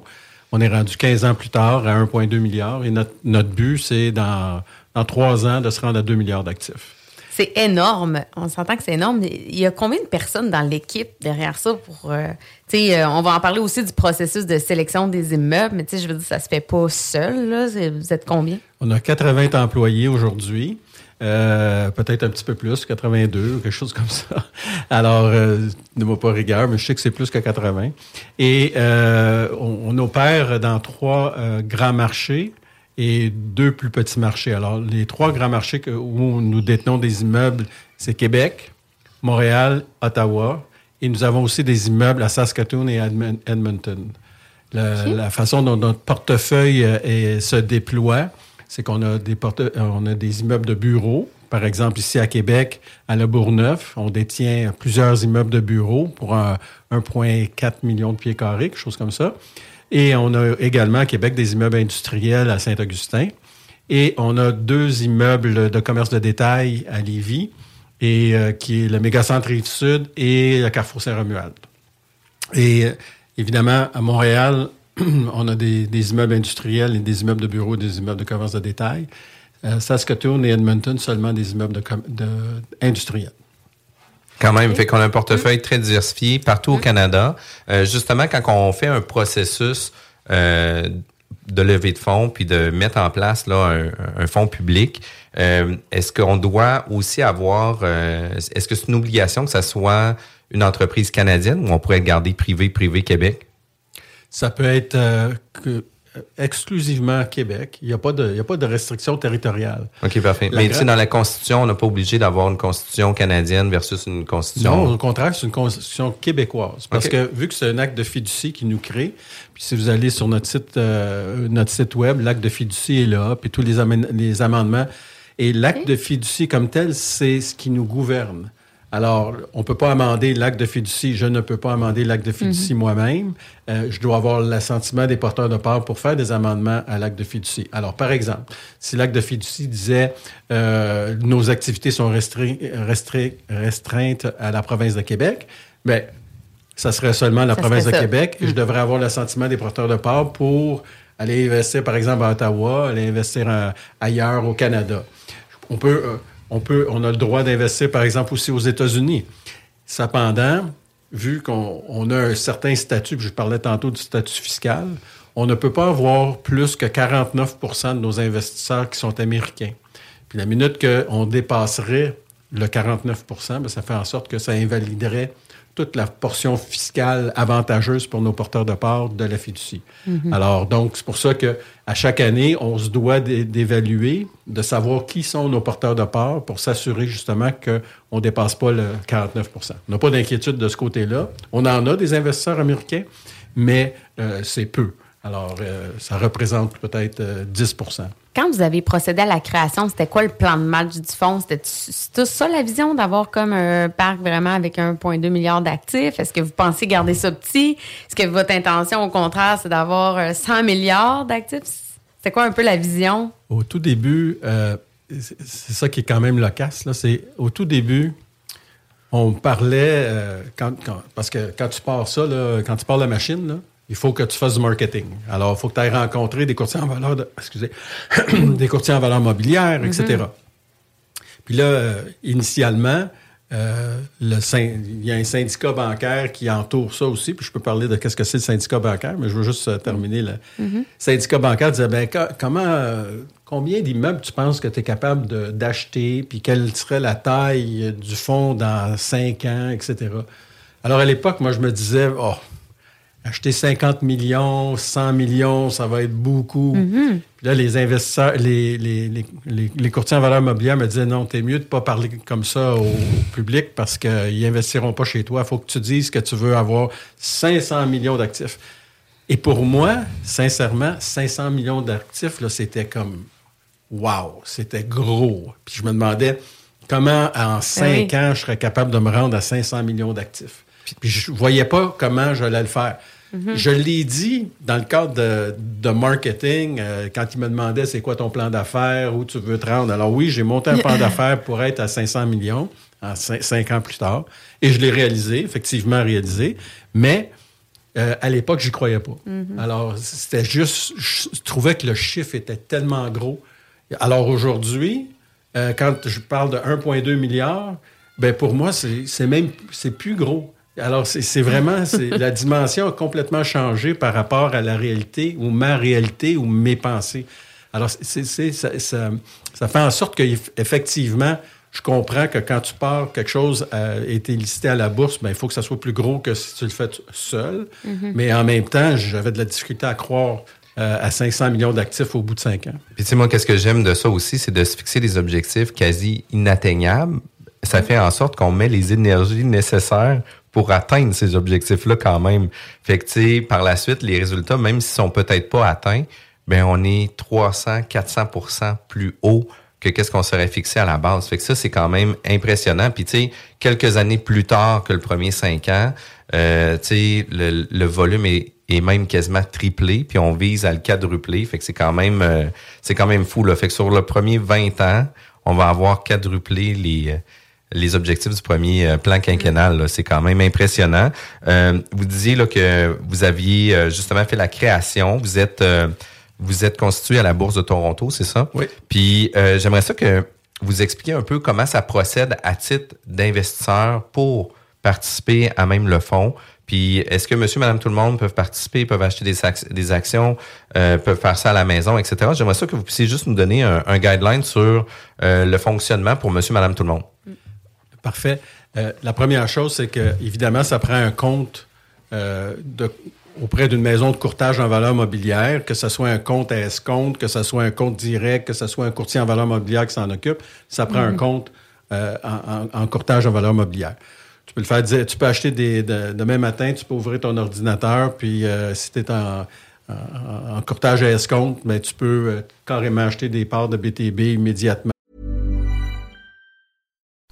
On est rendu 15 ans plus tard à 1,2 milliard et notre, notre but, c'est dans, dans trois ans de se rendre à 2 milliards d'actifs. C'est énorme. On s'entend que c'est énorme. Il y a combien de personnes dans l'équipe derrière ça pour. euh, tu sais, euh, on va en parler aussi du processus de sélection des immeubles, mais tu sais, je veux dire, ça se fait pas seul, là. Vous êtes combien? On a 80 employés aujourd'hui. Euh, peut-être un petit peu plus, 82 ou quelque chose comme ça. Alors, euh, ne moi pas rigueur, mais je sais que c'est plus que 80. Et euh, on, on opère dans trois euh, grands marchés et deux plus petits marchés. Alors, les trois grands marchés que- où nous détenons des immeubles, c'est Québec, Montréal, Ottawa. Et nous avons aussi des immeubles à Saskatoon et Edmon- Edmonton. Le- La façon dont notre portefeuille euh, se déploie, c'est qu'on a des euh, on a des immeubles de bureaux. Par exemple, ici à Québec, à Le Bourgneuf, on détient plusieurs immeubles de bureaux pour un 1,4 million de pieds carrés, quelque chose comme ça. Et on a également à Québec des immeubles industriels à Saint-Augustin. Et on a deux immeubles de commerce de détail à Lévis, et, euh, qui est le mégacentre Rive-Sud et le Carrefour Saint-Romuald. Et euh, évidemment, à Montréal, on a des, des immeubles industriels et des immeubles de bureaux, des immeubles de commerce de détail. Euh, Saskatoon et Edmonton, seulement des immeubles de, com- de- industriels. Quand même, fait qu'on a un portefeuille très diversifié partout au Canada. Euh, justement, quand on fait un processus euh, de levée de fonds puis de mettre en place là un, un fonds public, euh, est-ce qu'on doit aussi avoir, est-ce que c'est une obligation que ça soit une entreprise canadienne ou on pourrait le garder privé, privé Québec? Ça peut être euh, que- euh, exclusivement Québec. Il n'y a, pas de- il y a pas de restriction territoriale. OK, parfait. La Mais tu sais, gra- dans la Constitution, on n'a pas obligé d'avoir une Constitution canadienne versus une Constitution. Non, au contraire, c'est une constitution québécoise. Parce que vu que c'est un acte de fiducie qui nous crée, puis si vous allez sur notre site, euh, notre site web, l'acte de fiducie est là, puis tous les, amène- les amendements. Et l'acte de fiducie comme tel, c'est ce qui nous gouverne. Alors, on ne peut pas amender l'acte de fiducie. Je ne peux pas amender l'acte de fiducie moi-même. Euh, je dois avoir l'assentiment des porteurs de part pour faire des amendements à l'acte de fiducie. Alors, par exemple, si l'acte de fiducie disait euh, nos activités sont restreintes à la province de Québec, bien, ça serait seulement la Ça province de ça. Québec et je devrais avoir l'assentiment des porteurs de part pour aller investir, par exemple, à Ottawa, aller investir en- ailleurs au Canada. On peut, euh, on a le droit d'investir, par exemple, aussi aux États-Unis. Cependant, vu qu'on on a un certain statut, je parlais tantôt du statut fiscal, on ne peut pas avoir plus que 49% de nos investisseurs qui sont américains. Puis la minute qu'on dépasserait le 49% ben, ça fait en sorte que ça invaliderait toute la portion fiscale avantageuse pour nos porteurs de part de la fiducie. Alors, donc, c'est pour ça que à chaque année, on se doit d'é- d'évaluer, de savoir qui sont nos porteurs de part pour s'assurer justement qu'on ne dépasse pas le 49% On n'a pas d'inquiétude de ce côté-là. On en a des investisseurs américains, mais euh, c'est peu. Alors, euh, ça représente peut-être euh, 10% Quand vous avez procédé à la création, c'était quoi le plan de match du fonds? C'était ça la vision d'avoir comme un parc vraiment avec 1,2 milliard d'actifs? Est-ce que vous pensez garder ça petit? Est-ce que votre intention, au contraire, c'est d'avoir euh, 100 milliards d'actifs? C'est quoi un peu la vision? Au tout début, euh, c'est ça qui est quand même loquace. Là, c'est au tout début, on parlait euh, quand, quand- parce que quand tu pars ça, là, quand tu pars la machine, là, il faut que tu fasses du marketing. Alors, il faut que tu ailles rencontrer des courtiers en valeur, de- excusez, des courtiers en valeur mobilière, etc. Puis là, euh, initialement, euh, le il y a un syndicat bancaire qui entoure ça aussi. Puis je peux parler de qu'est-ce que c'est le syndicat bancaire, mais je veux juste euh, terminer. Le syndicat bancaire disait, ben, co- comment, euh, combien d'immeubles tu penses que tu es capable d'acheter, puis quelle serait la taille du fonds dans cinq ans, etc. Alors à l'époque, moi, je me disais, oh, acheter 50 millions, 100 millions, ça va être beaucoup. Puis là, les investisseurs, les, les, les, les- courtiers en valeur mobilière me disaient non, t'es mieux de pas parler comme ça au public parce qu'ils investiront pas chez toi. Il faut que tu dises que tu veux avoir 500 millions d'actifs. Et pour moi, sincèrement, 500 millions d'actifs, là, c'était comme wow, c'était gros. Puis je me demandais comment en cinq oui. ans je serais capable de me rendre à 500 millions d'actifs. Puis je voyais pas comment j'allais le faire. Je l'ai dit dans le cadre de, de marketing, euh, quand il me demandait c'est quoi ton plan d'affaires, où tu veux te rendre. Alors oui, j'ai monté un plan d'affaires pour être à 500 millions en cin- cinq ans plus tard. Et je l'ai réalisé, effectivement réalisé. Mais euh, à l'époque, j'y croyais pas. Alors, c'était juste, je trouvais que le chiffre était tellement gros. Alors aujourd'hui, euh, quand je parle de 1,2 milliard, ben pour moi, c'est c'est même, c'est plus gros. Alors, c'est vraiment, c'est- la dimension a complètement changé par rapport à la réalité ou ma réalité ou mes pensées. Alors, ça, ça, ça fait en sorte qu'effectivement, je comprends que quand tu pars, quelque chose a été listé à la bourse, ben, il faut que ça soit plus gros que si tu le fais seul. Mais en même temps, j'avais de la difficulté à croire euh, à 500 millions d'actifs au bout de cinq ans. Puis tu sais, moi, qu'est-ce que j'aime de ça aussi, c'est de se fixer des objectifs quasi inatteignables. Ça fait en sorte qu'on met les énergies nécessaires pour atteindre ces objectifs-là quand même. Fait que, par la suite, les résultats, même s'ils sont peut-être pas atteints, ben on est 300, 400% plus haut que qu'est-ce qu'on serait fixé à la base. Fait que ça, c'est quand même impressionnant. Puis, tu sais, quelques années plus tard que le premier cinq ans, euh, tu sais, le, le volume est, est même quasiment triplé, puis on vise à le quadrupler. Fait que c'est quand même euh, c'est quand même fou. Là. Fait que sur le premier 20 ans, on va avoir quadruplé les euh, les objectifs du premier euh, plan quinquennal. là. C'est quand même impressionnant. Euh, vous disiez là, que vous aviez euh, justement fait la création. Vous êtes euh, vous êtes constitué à la Bourse de Toronto, c'est ça? Oui. Puis euh, j'aimerais ça que vous expliquiez un peu comment ça procède à titre d'investisseur pour participer à même le fonds. Puis est-ce que monsieur, madame, tout le monde peuvent participer, peuvent acheter des, ac- des actions, euh, peuvent faire ça à la maison, etc. J'aimerais ça que vous puissiez juste nous donner un, un guideline sur euh, le fonctionnement pour monsieur, madame, tout le monde. Parfait. Euh, la première chose, c'est que, évidemment, ça prend un compte euh, de- auprès d'une maison de courtage en valeur mobilière, que ce soit un compte à escompte, que ce soit un compte direct, que ce soit un courtier en valeur mobilière qui s'en occupe. Ça prend un compte euh, en, en- courtage en valeur mobilière. Tu peux le faire dire, tu peux acheter des, de- demain matin, tu peux ouvrir ton ordinateur, puis euh, si tu es en, en- en courtage à escompte, ben, tu peux euh, carrément acheter des parts de BTB immédiatement.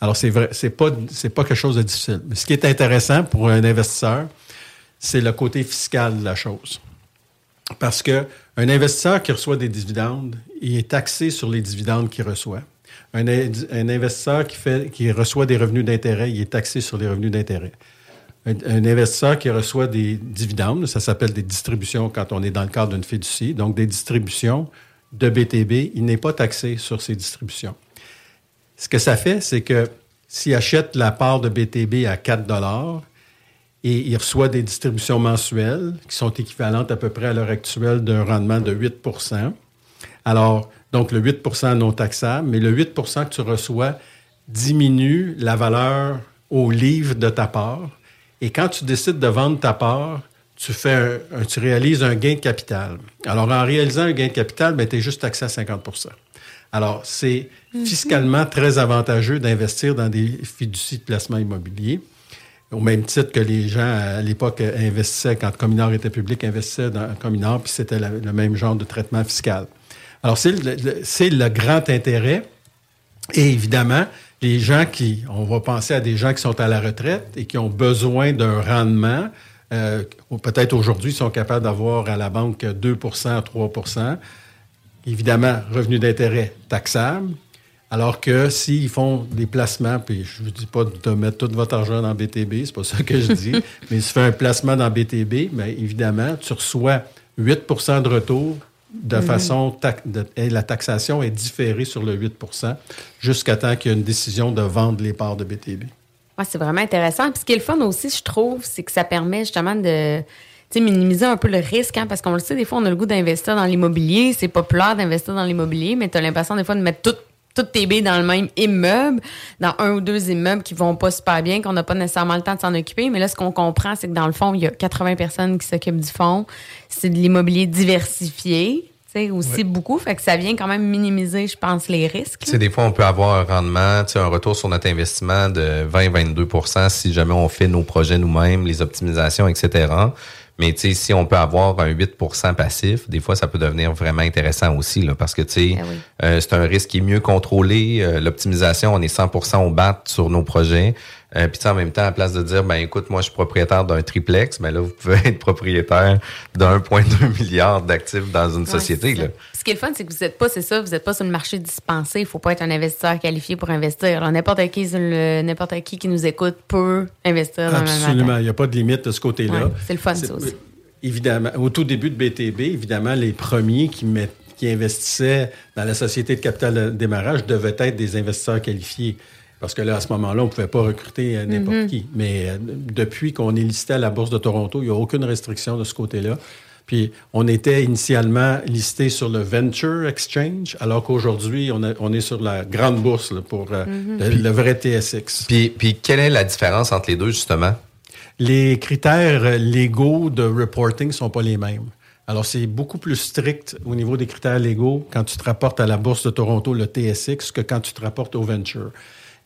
Alors, c'est vrai, c'est pas, c'est pas quelque chose de difficile. Mais ce qui est intéressant pour un investisseur, c'est le côté fiscal de la chose. Parce que un investisseur qui reçoit des dividendes, il est taxé sur les dividendes qu'il reçoit. Un, investisseur qui, fait, qui reçoit des revenus d'intérêt, il est taxé sur les revenus d'intérêt. Un, un, investisseur qui reçoit des dividendes, ça s'appelle des distributions quand on est dans le cadre d'une fiducie, donc des distributions de BTB, il n'est pas taxé sur ces distributions. Ce que ça fait, c'est que s'il achète la part de BTB à 4 et il reçoit des distributions mensuelles qui sont équivalentes à peu près à l'heure actuelle d'un rendement de 8% Alors, donc le 8% non taxable, mais le 8% que tu reçois diminue la valeur au livre de ta part. Et quand tu décides de vendre ta part, tu, fais tu réalises un gain de capital. Alors, en réalisant un gain de capital, ben, tu es juste taxé à 50 Alors, c'est fiscalement très avantageux d'investir dans des fiducies de placement immobilier au même titre que les gens à l'époque investissaient, quand Cominor était public, investissaient dans Cominor, puis c'était le même genre de traitement fiscal. Alors, c'est le, grand intérêt. Et évidemment, les gens qui, on va penser à des gens qui sont à la retraite et qui ont besoin d'un rendement, euh, peut-être aujourd'hui sont capables d'avoir à la banque 2% 3 Évidemment, revenu d'intérêt taxable, alors que s'ils font des placements, puis je ne vous dis pas de mettre tout votre argent dans BTB, c'est pas ça que je dis, mais si tu fais un placement dans BTB, bien évidemment, tu reçois 8% de retour de mhm. façon. et la taxation est différée sur le 8% jusqu'à temps qu'il y ait une décision de vendre les parts de BTB. Ouais, c'est vraiment intéressant. Puis ce qui est le fun aussi, je trouve, c'est que ça permet justement de minimiser un peu le risque, hein, parce qu'on le sait, des fois, on a le goût d'investir dans l'immobilier. C'est populaire d'investir dans l'immobilier, mais tu as l'impression des fois de mettre tout toutes tes billes dans le même immeuble, dans un ou deux immeubles qui vont pas super bien, qu'on n'a pas nécessairement le temps de s'en occuper. Mais là, ce qu'on comprend, c'est que dans le fond, il y a 80 personnes qui s'occupent du fonds. C'est de l'immobilier diversifié aussi beaucoup. Fait que ça vient quand même minimiser, je pense, les risques. C'est des fois, on peut avoir un rendement, un retour sur notre investissement de 20-22% si jamais on fait nos projets nous-mêmes, les optimisations, etc. Mais tu sais, si on peut avoir un 8% passif, des fois, ça peut devenir vraiment intéressant aussi, là, parce que tu sais, ben euh, c'est un risque qui est mieux contrôlé. Euh, l'optimisation, on est 100% au bat sur nos projets. Euh, puis en même temps, à place de dire, ben écoute, moi je suis propriétaire d'un triplex, ben là, vous pouvez être propriétaire d'un 1,2 milliard d'actifs dans une société. Là. Ce qui est le fun, c'est que vous n'êtes pas, c'est ça, vous n'êtes pas sur le marché dispensé. Il faut pas être un investisseur qualifié pour investir. N'importe qui, n'importe qui qui nous écoute peut investir dans Absolument. Il n'y a pas de limite de ce côté-là. c'est le fun, ça aussi. Évidemment, au tout début de BTB, évidemment, les premiers qui qui investissaient dans la société de capital de démarrage devaient être des investisseurs qualifiés. Parce que là, à ce moment-là, on ne pouvait pas recruter euh, n'importe mhm. qui. Mais euh, depuis qu'on est listé à la Bourse de Toronto, il n'y a aucune restriction de ce côté-là. Puis on était initialement listé sur le Venture Exchange, alors qu'aujourd'hui, on, on, est sur la grande bourse pour euh, mhm. le, vrai TSX. Puis, puis quelle est la différence entre les deux, justement? Les critères légaux de reporting ne sont pas les mêmes. Alors, c'est beaucoup plus strict au niveau des critères légaux quand tu te rapportes à la Bourse de Toronto, le TSX, que quand tu te rapportes au Venture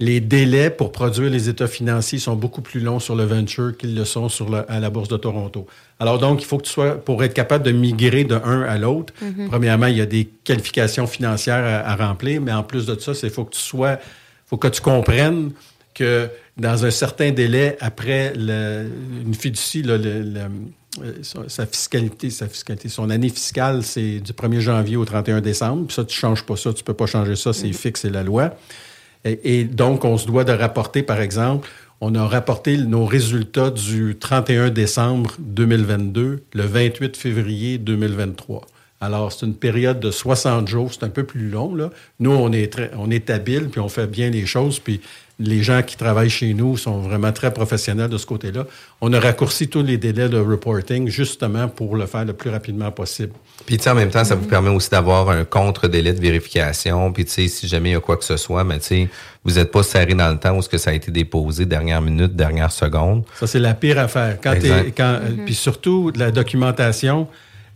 les délais pour produire les états financiers sont beaucoup plus longs sur le venture qu'ils le sont sur à la Bourse de Toronto. Alors donc, il faut que tu sois, pour être capable de migrer de un à l'autre, mm-hmm. premièrement, il y a des qualifications financières à, remplir, mais en plus de ça, c'est faut que tu sois, faut que tu comprennes que dans un certain délai après une fiducie, euh, sa fiscalité, sa fiscalité, son année fiscale, c'est du 1er janvier au 31 décembre. Puis ça, tu changes pas ça, tu peux pas changer ça, c'est mm-hmm. fixe, c'est la loi. Et, donc, on se doit de rapporter, par exemple, on a rapporté nos résultats du 31 décembre 2022, le 28 février 2023. Alors, c'est une période de 60 jours, c'est un peu plus long. Là. Nous, on est, très, on est habile, puis on fait bien les choses, puis les gens qui travaillent chez nous sont vraiment très professionnels de ce côté-là. On a raccourci tous les délais de reporting justement pour le faire le plus rapidement possible. Puis, tu sais, en même temps, ça vous permet aussi d'avoir un contre-délai de vérification. Puis, tu sais, si jamais il y a quoi que ce soit, mais tu sais, vous n'êtes pas serré dans le temps où ce que ça a été déposé dernière minute, dernière seconde. Ça, c'est la pire affaire. Quand, quand mm-hmm. Puis surtout, la documentation,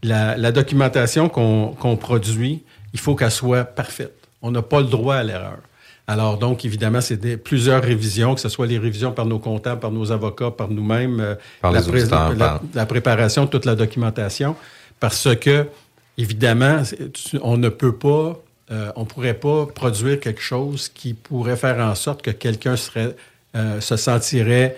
la, documentation qu'on produit, il faut qu'elle soit parfaite. On n'a pas le droit à l'erreur. Alors, donc, évidemment, c'est plusieurs révisions, que ce soit les révisions par nos comptables, par nos avocats, par nous-mêmes, euh, la, la, la, préparation, toute la documentation, parce que, évidemment, on ne peut pas euh, on ne pourrait pas produire quelque chose qui pourrait faire en sorte que quelqu'un serait, euh, se sentirait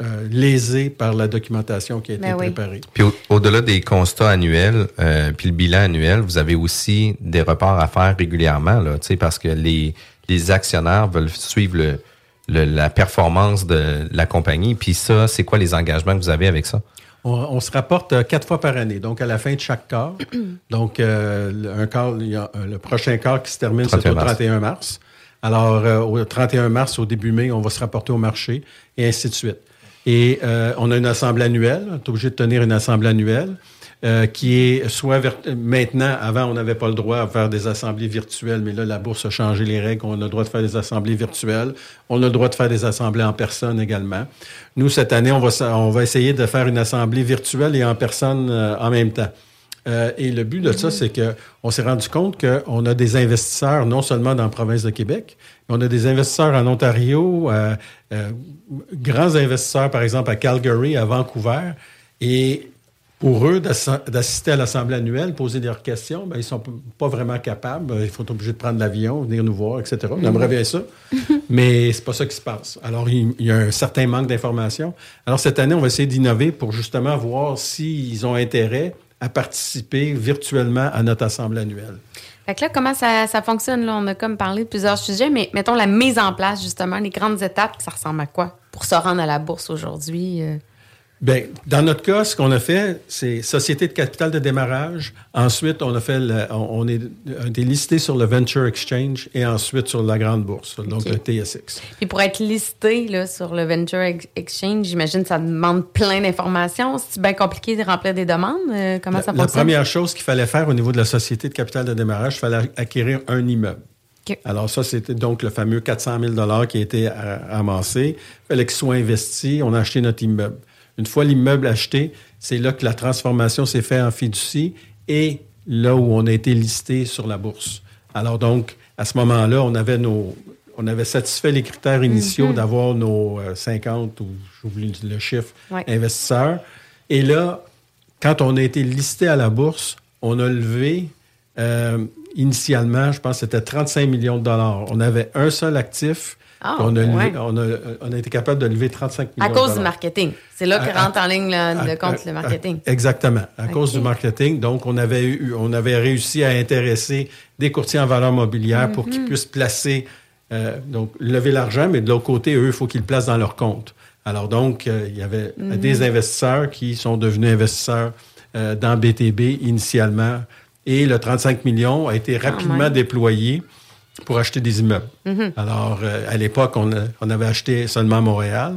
euh, euh, lésé par la documentation qui a été Ben oui. préparée. Puis au- au-delà des constats annuels, euh, puis le bilan annuel, vous avez aussi des reports à faire régulièrement, là, tu sais, parce que les, les actionnaires veulent suivre le, le- la performance de la compagnie. Puis ça, c'est quoi les engagements que vous avez avec ça? On, on se rapporte euh, quatre fois par année, donc à la fin de chaque quart. donc, euh, le- un quart, il y a, le prochain quart qui se termine, c'est 31 au mars. 31 mars. Alors, euh, au 31 mars, au début mai, on va se rapporter au marché, et ainsi de suite. Et euh, on a une assemblée annuelle, on est obligé de tenir une assemblée annuelle. euh, qui est soit maintenant, avant, on n'avait pas le droit à faire des assemblées virtuelles, mais là, la bourse a changé les règles. On a le droit de faire des assemblées virtuelles. On a le droit de faire des assemblées en personne également. Nous, cette année, on va, on va essayer de faire une assemblée virtuelle et en personne euh, en même temps. Et le but de ça, c'est que on s'est rendu compte qu'on a des investisseurs non seulement dans la province de Québec, on a des investisseurs en Ontario, euh, euh, grands investisseurs, par exemple, à Calgary, à Vancouver. Et pour eux, d'assi- d'assister à l'Assemblée annuelle, poser leurs questions, ben, ils sont p- pas vraiment capables. Ils sont obligés de prendre l'avion, venir nous voir, etc. On aimerait bien ça, mais c'est pas ça qui se passe. Alors, il, il y a un certain manque d'informations. Alors, cette année, on va essayer d'innover pour justement voir s'ils ont intérêt à participer virtuellement à notre Assemblée annuelle. Fait que là, comment ça, ça fonctionne? Là? On a comme parlé de plusieurs sujets, mais mettons la mise en place, justement, les grandes étapes, ça ressemble à quoi pour se rendre à la bourse aujourd'hui? euh? Bien, dans notre cas, ce qu'on a fait, c'est société de capital de démarrage. Ensuite, on a fait, le- on, est, on est listé sur le Venture Exchange et ensuite sur la grande bourse, donc le TSX. Puis pour être listé là, sur le Venture Ex- Exchange, j'imagine que ça demande plein d'informations. C'est bien compliqué de remplir des demandes? Euh, comment La, ça la fonctionne? première chose qu'il fallait faire au niveau de la société de capital de démarrage, il fallait acquérir un immeuble. Alors ça, c'était donc le fameux 400 000 qui a été euh, amassé. Il fallait qu'il soit investi. On a acheté notre immeuble. Une fois l'immeuble acheté, c'est là que la transformation s'est faite en fiducie et là où on a été listé sur la bourse. Alors donc, à ce moment-là, on avait nos... On avait satisfait les critères initiaux Mhm. d'avoir nos euh, 50 ou j'oublie le chiffre Ouais. investisseurs. Et là, quand on a été listé à la bourse, on a levé euh, initialement, je pense c'était 35 millions de dollars. On avait un seul actif. Ah, puis on, a levé- ouais. on, a, on a été capable de lever 35 millions À cause du marketing. C'est là que À- rentre en ligne à- compte le marketing. exactement, à cause du marketing. Donc, on avait, eu, on avait réussi à intéresser des courtiers en valeur mobilière pour qu'ils Mhm. puissent placer, euh, donc lever l'argent, mais de l'autre côté, eux, il faut qu'ils le placent dans leur compte. Alors donc, euh, il y avait Mhm. des investisseurs qui sont devenus investisseurs euh, dans BTB initialement. Et le 35 millions a été rapidement même. déployé pour acheter des immeubles. Mhm. Alors, euh, à l'époque, on, avait acheté seulement à Montréal.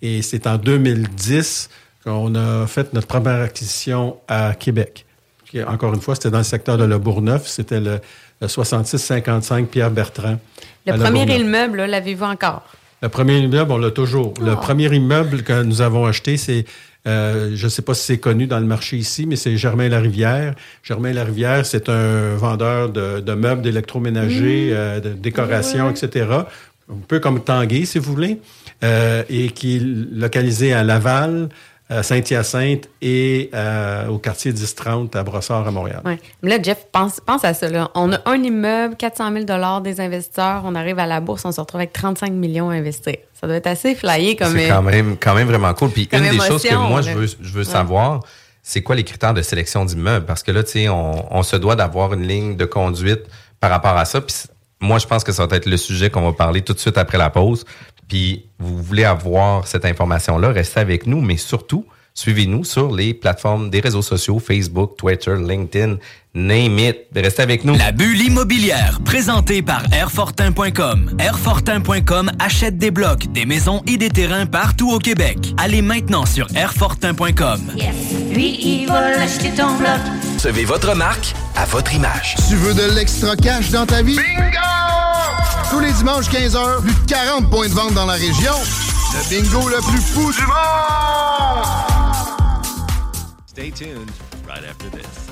Et c'est en 2010 qu'on a fait notre première acquisition à Québec. Qui, encore une fois, c'était dans le secteur de Le Bourgneuf. C'était le, le 6655 Pierre Bertrand. Le premier immeuble, l'avez-vous encore? Le premier immeuble, on l'a toujours. Le Oh. premier immeuble que nous avons acheté, c'est, euh, je ne sais pas si c'est connu dans le marché ici, mais c'est Germain Larivière. Germain Larivière, c'est un vendeur de, de meubles d'électroménager, Mmh. euh, de décoration, etc. Un peu comme Tanguay, si vous voulez, euh, et qui est localisé à Laval, à Saint-Hyacinthe et euh, au quartier 1030 à Brossard, à Montréal. Ouais. Mais là, Jeff, pense, pense à ça. Là. On a un immeuble, 400 000 des investisseurs. On arrive à la bourse, on se retrouve avec 35 millions à investir. Ça doit être assez flyé comme. C'est euh, quand même, quand même vraiment cool. Puis une des choses que moi, là. je veux, je veux Ouais. savoir, c'est quoi les critères de sélection d'immeubles? Parce que là, tu sais, on, on se doit d'avoir une ligne de conduite par rapport à ça. Puis moi, je pense que ça va être le sujet qu'on va parler tout de suite après la pause. Puis vous voulez avoir cette information-là, restez avec nous, mais surtout, suivez-nous sur les plateformes des réseaux sociaux, Facebook, Twitter, LinkedIn, name it. Restez avec nous. La bulle immobilière, présentée par Airfortin.com. Airfortin.com achète des blocs, des maisons et des terrains partout au Québec. Allez maintenant sur Airfortin.com. Lui, il va l'acheter ton bloc. Recevez votre marque à votre image. Tu veux de l'extra cash dans ta vie? Bingo! Tous les dimanches 15h, plus de 40 points de vente dans la région. Le bingo le plus fou du monde! Stay tuned right after this.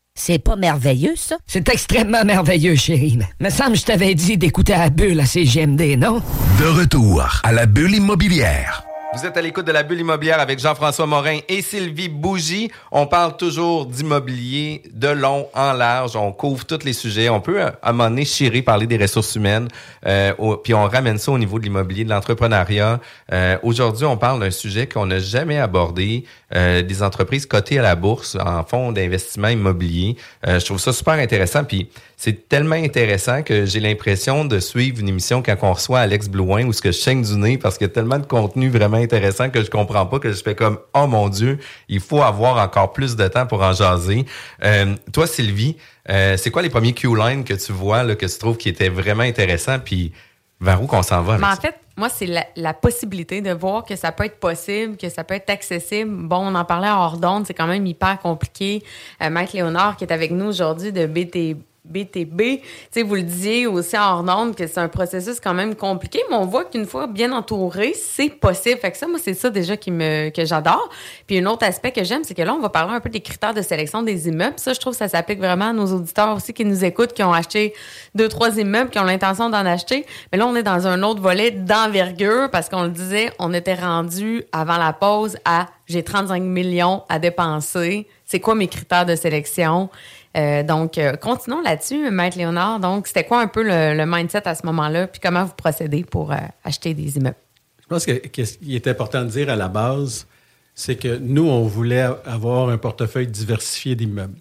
C'est pas merveilleux, ça? C'est extrêmement merveilleux, chérie. Mais me semble que je t'avais dit d'écouter la bulle à CGMD, non? De retour à la bulle immobilière. Vous êtes à l'écoute de la bulle immobilière avec Jean-François Morin et Sylvie Bougie. On parle toujours d'immobilier de long en large. On couvre tous les sujets. On peut, à un moment donné, parler des ressources humaines. euh, au- puis on ramène ça au niveau de l'immobilier, de l'entrepreneuriat. Euh, Aujourd'hui, on parle d'un sujet qu'on n'a jamais abordé, euh, des entreprises cotées à la bourse en fonds d'investissement immobilier. Euh, je trouve ça super intéressant. Puis c'est tellement intéressant que j'ai l'impression de suivre une émission quand on reçoit Alex Blouin ou ce que je saigne du nez parce qu'il y a tellement de contenu vraiment intéressant que je comprends pas que je fais comme oh mon dieu il faut avoir encore plus de temps pour en jaser. Euh, toi Sylvie, euh, c'est quoi les premiers Q-lines que tu vois là, que tu trouves qui étaient vraiment intéressants? Puis vers où qu'on s'en va avec Mais en fait, moi, c'est la, la possibilité de voir que ça peut être possible, que ça peut être accessible. Bon, on en parlait hors d'onde, c'est quand même hyper compliqué. Euh, Maître Léonard, qui est avec nous aujourd'hui de BT, BTB, vous le disiez aussi hors d'onde que c'est un processus quand même compliqué, mais on voit qu'une fois bien entouré, c'est possible. Fait que ça, moi, c'est ça déjà qui me, que j'adore. Puis un autre aspect que j'aime, c'est que là, on va parler un peu des critères de sélection des immeubles. Ça, je trouve que ça s'applique vraiment à nos auditeurs aussi qui nous écoutent, qui ont acheté deux, trois immeubles, qui ont l'intention d'en acheter. Mais là, on est dans un autre volet d'envergure parce qu'on le disait, on était rendu avant la pause à j'ai 35 millions à dépenser. C'est quoi mes critères de sélection? Euh, donc, euh, continuons là-dessus, Maître Léonard. Donc, c'était quoi un peu le, mindset à ce moment-là? Puis comment vous procédez pour euh, acheter des immeubles? Je pense que, ce qui est important de dire à la base, c'est que nous, on voulait avoir un portefeuille diversifié d'immeubles.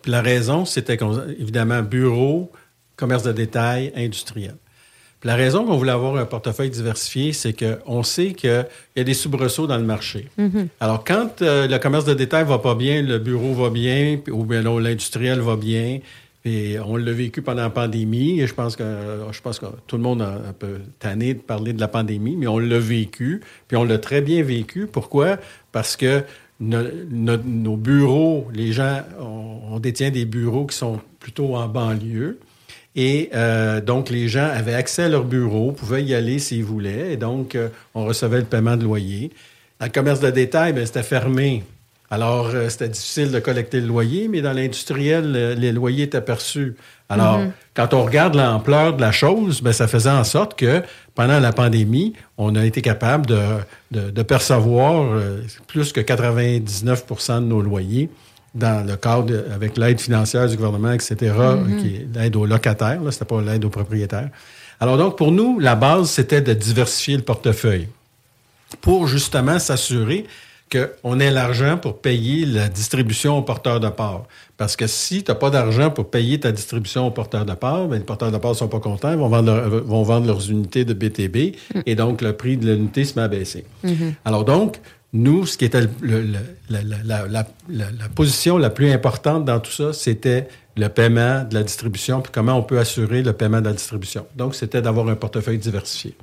Puis la raison, c'était évidemment bureau, commerce de détail, industriel. Puis la raison qu'on voulait avoir un portefeuille diversifié, c'est qu'on sait qu'il y a des soubresauts dans le marché. Alors, quand euh, le commerce de détail va pas bien, le bureau va bien, ou bien l'industriel va bien, et on l'a vécu pendant la pandémie, et je pense que, je pense que tout le monde a un peu tanné de parler de la pandémie, mais on l'a vécu, puis on l'a très bien vécu. Pourquoi? Parce que no- no- nos bureaux, les gens, on, on détient des bureaux qui sont plutôt en banlieue. Et euh, donc, les gens avaient accès à leur bureau, pouvaient y aller s'ils voulaient. Et donc, euh, on recevait le paiement de loyer. Dans le commerce de détail, ben, c'était fermé. Alors, euh, c'était difficile de collecter le loyer, mais dans l'industriel, les loyers étaient perçus. Alors, Mhm. quand on regarde l'ampleur de la chose, ben, ça faisait en sorte que pendant la pandémie, on a été capable de, de- de percevoir plus que 99% de nos loyers dans le cadre, de- avec l'aide financière du gouvernement, etc., Mhm. qui est l'aide aux locataires, là, c'était pas l'aide aux propriétaires. Alors donc, pour nous, la base, c'était de diversifier le portefeuille pour justement s'assurer qu'on ait l'argent pour payer la distribution aux porteurs de parts. Parce que si tu n'as pas d'argent pour payer ta distribution aux porteurs de parts, ben, les porteurs de parts ne sont pas contents, ils vont vendre, leur- vont vendre leurs unités de BTB et donc le prix de l'unité se met à baisser. Alors donc, nous, ce qui était la position la plus importante dans tout ça, c'était le paiement de la distribution, puis comment on peut assurer le paiement de la distribution. Donc, c'était d'avoir un portefeuille diversifié.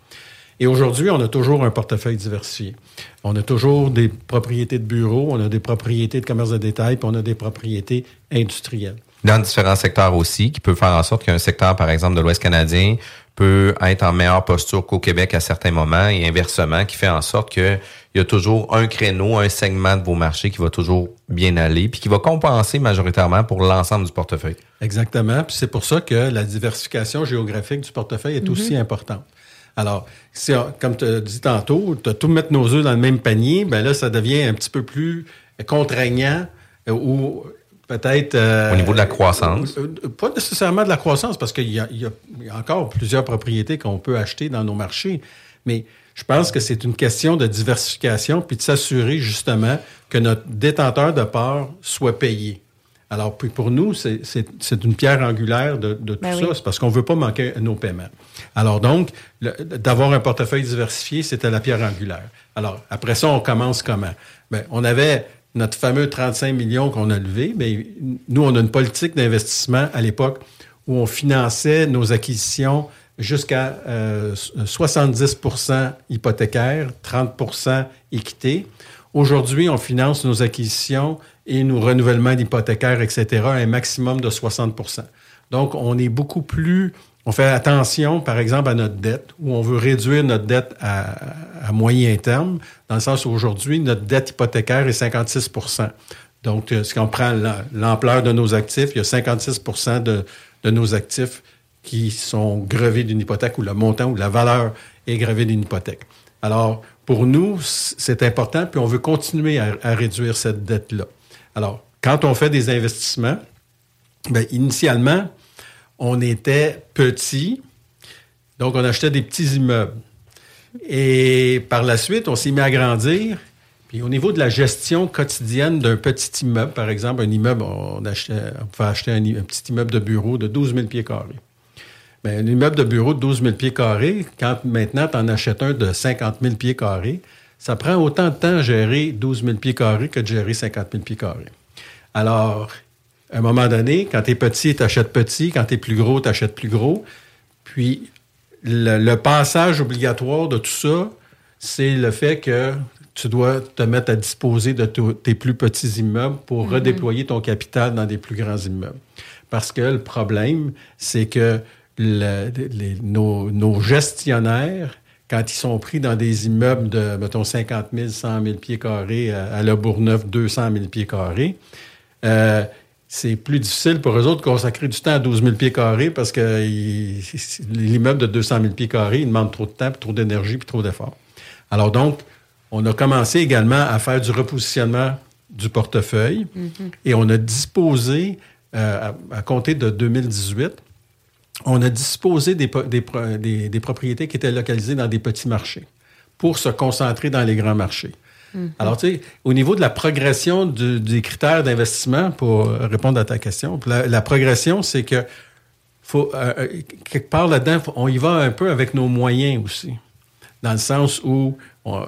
Et aujourd'hui, on a toujours un portefeuille diversifié. On a toujours des propriétés de bureaux, on a des propriétés de commerce de détail, puis on a des propriétés industrielles. dans différents secteurs aussi, qui peut faire en sorte qu'un secteur, par exemple, de l'Ouest canadien peut être en meilleure posture qu'au Québec à certains moments et inversement, qui fait en sorte qu'il y a toujours un créneau, un segment de vos marchés qui va toujours bien aller, puis qui va compenser majoritairement pour l'ensemble du portefeuille. Exactement. Puis c'est pour ça que la diversification géographique du portefeuille est Mhm. aussi importante. Alors, si, on- comme tu as dit tantôt, de tout mettre nos œufs dans le même panier, ben là, ça devient un petit peu plus contraignant euh, ou peut-être... euh, Au niveau de la croissance? euh, euh, Pas nécessairement de la croissance, parce qu'il y a, y y encore plusieurs propriétés qu'on peut acheter dans nos marchés. Mais je pense que c'est une question de diversification, puis de s'assurer justement que notre détenteur de part soit payé. Alors, puis pour nous, c'est- c'est c'est une pierre angulaire de, de tout Ben ça. oui. C'est parce qu'on ne veut pas manquer nos paiements. Alors donc, d'avoir un portefeuille diversifié, c'était la pierre angulaire. Alors, après ça, on commence comment? Ben, on avait notre fameux 35 millions qu'on a levé, mais nous, on a une politique d'investissement à l'époque où on finançait nos acquisitions jusqu'à euh, 70% hypothécaire, 30% équité. Aujourd'hui, on finance nos acquisitions et nos renouvellements d'hypothécaires, etc., à un maximum de 60 Donc, on est beaucoup plus... On fait attention, par exemple, à notre dette, où on veut réduire notre dette à, moyen terme, dans le sens où aujourd'hui, notre dette hypothécaire est 56% Donc, euh, si on prend l'ampleur de nos actifs, il y a 56 de, de nos actifs qui sont grevés d'une hypothèque ou le montant ou la valeur est gravée d'une hypothèque. Alors, pour nous, c'est important, puis on veut continuer à, à réduire cette dette-là. Alors, quand on fait des investissements, bien, initialement, on était petit, donc on achetait des petits immeubles. Et par la suite, on s'est mis à grandir. Puis au niveau de la gestion quotidienne d'un petit immeuble, par exemple, un immeuble, on, achetait, pouvait acheter un, un, petit immeuble de bureau de 12 000 pieds carrés. Bien, un immeuble de bureau de 12 000 pieds carrés, quand maintenant tu en achètes un de 50 000 pieds carrés, ça prend autant de temps à gérer 12 000 pieds carrés que de gérer 50 000 pieds carrés. Alors, à un moment donné, quand tu es petit, tu achètes petit. Quand tu es plus gros, tu achètes plus gros. Puis, le, le, passage obligatoire de tout ça, c'est le fait que tu dois te mettre à disposer de tes plus petits immeubles pour -hmm. redéployer ton capital dans des plus grands immeubles. Parce que le problème, c'est que le, les, nos, nos, gestionnaires, quand ils sont pris dans des immeubles de, mettons, 50 000, 100 000 pieds carrés, à, à Le Bourgneuf, 200 000 pieds carrés, euh, c'est plus difficile pour eux autres de consacrer du temps à 12 000 pieds carrés parce que l'immeuble de 200 000 pieds carrés, il demande trop de temps, puis trop d'énergie, puis trop d'efforts. Alors donc, on a commencé également à faire du repositionnement du portefeuille mm -hmm. et on a disposé, euh, à, à, compter de 2018, on a disposé des, des, des, des, propriétés qui étaient localisées dans des petits marchés pour se concentrer dans les grands marchés. Mm -hmm. Alors, tu sais, au niveau de la progression du, des critères d'investissement, pour répondre à ta question, la, la progression, c'est que faut, euh, quelque part là-dedans, on y va un peu avec nos moyens aussi. Dans le sens où, on,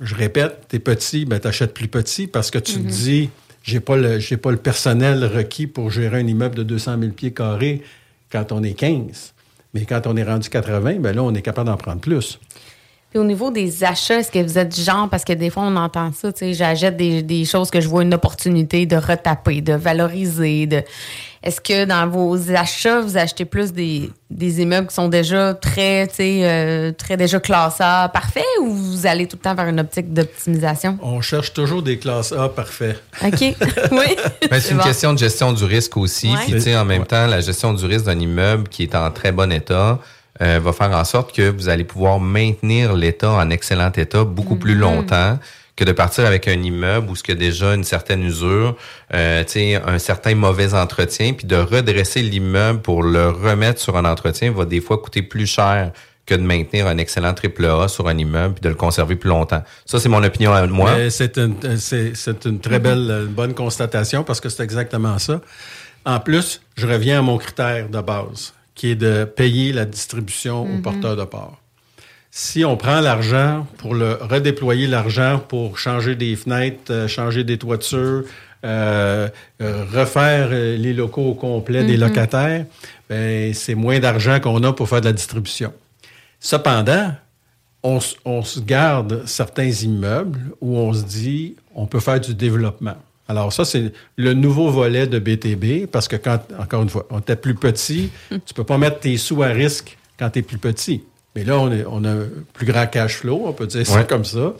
je répète, t'es petit, ben t'achètes plus petit parce que tu mm -hmm. te dis, j'ai pas le, j'ai pas le personnel requis pour gérer un immeuble de 200 000 pieds carrés quand on est 15. Mais quand on est rendu 80, ben là, on est capable d'en prendre plus. Puis au niveau des achats, est-ce que vous êtes genre, parce que des fois on entend ça, tu sais, j'achète des, des, choses que je vois une opportunité de retaper, de valoriser, de. Est-ce que dans vos achats, vous achetez plus des, des immeubles qui sont déjà très, tu sais, euh, très déjà classe A parfait ou vous allez tout le temps vers une optique d'optimisation? On cherche toujours des classes A parfaits. OK. oui. Ben, c'est une bon. question de gestion du risque aussi. Ouais. Puis, tu sais, en même ouais. temps, la gestion du risque d'un immeuble qui est en très bon état, euh, va faire en sorte que vous allez pouvoir maintenir l'état en excellent état beaucoup mm -hmm. plus longtemps que de partir avec un immeuble où ce que déjà une certaine usure, euh, un certain mauvais entretien, puis de redresser l'immeuble pour le remettre sur un entretien va des fois coûter plus cher que de maintenir un excellent AAA sur un immeuble puis de le conserver plus longtemps. Ça, c'est mon opinion à moi. C'est une, une très belle, une bonne constatation parce que c'est exactement ça. En plus, je reviens à mon critère de base qui est de payer la distribution mm -hmm. au porteur de part. Si on prend l'argent pour le redéployer l'argent pour changer des fenêtres, euh, changer des toitures, euh, euh, refaire les locaux au complet mm -hmm. des mm-hmm. locataires, ben, c'est moins d'argent qu'on a pour faire de la distribution. Cependant, on, on se garde certains immeubles où on se dit on peut faire du développement. Alors ça, c'est le nouveau volet de BTB, parce que quand, encore une fois, on était plus petit, tu peux pas mettre tes sous à risque quand tu es plus petit. Mais là, on, est, on, a un plus grand cash flow, on peut dire ça ouais. comme ça.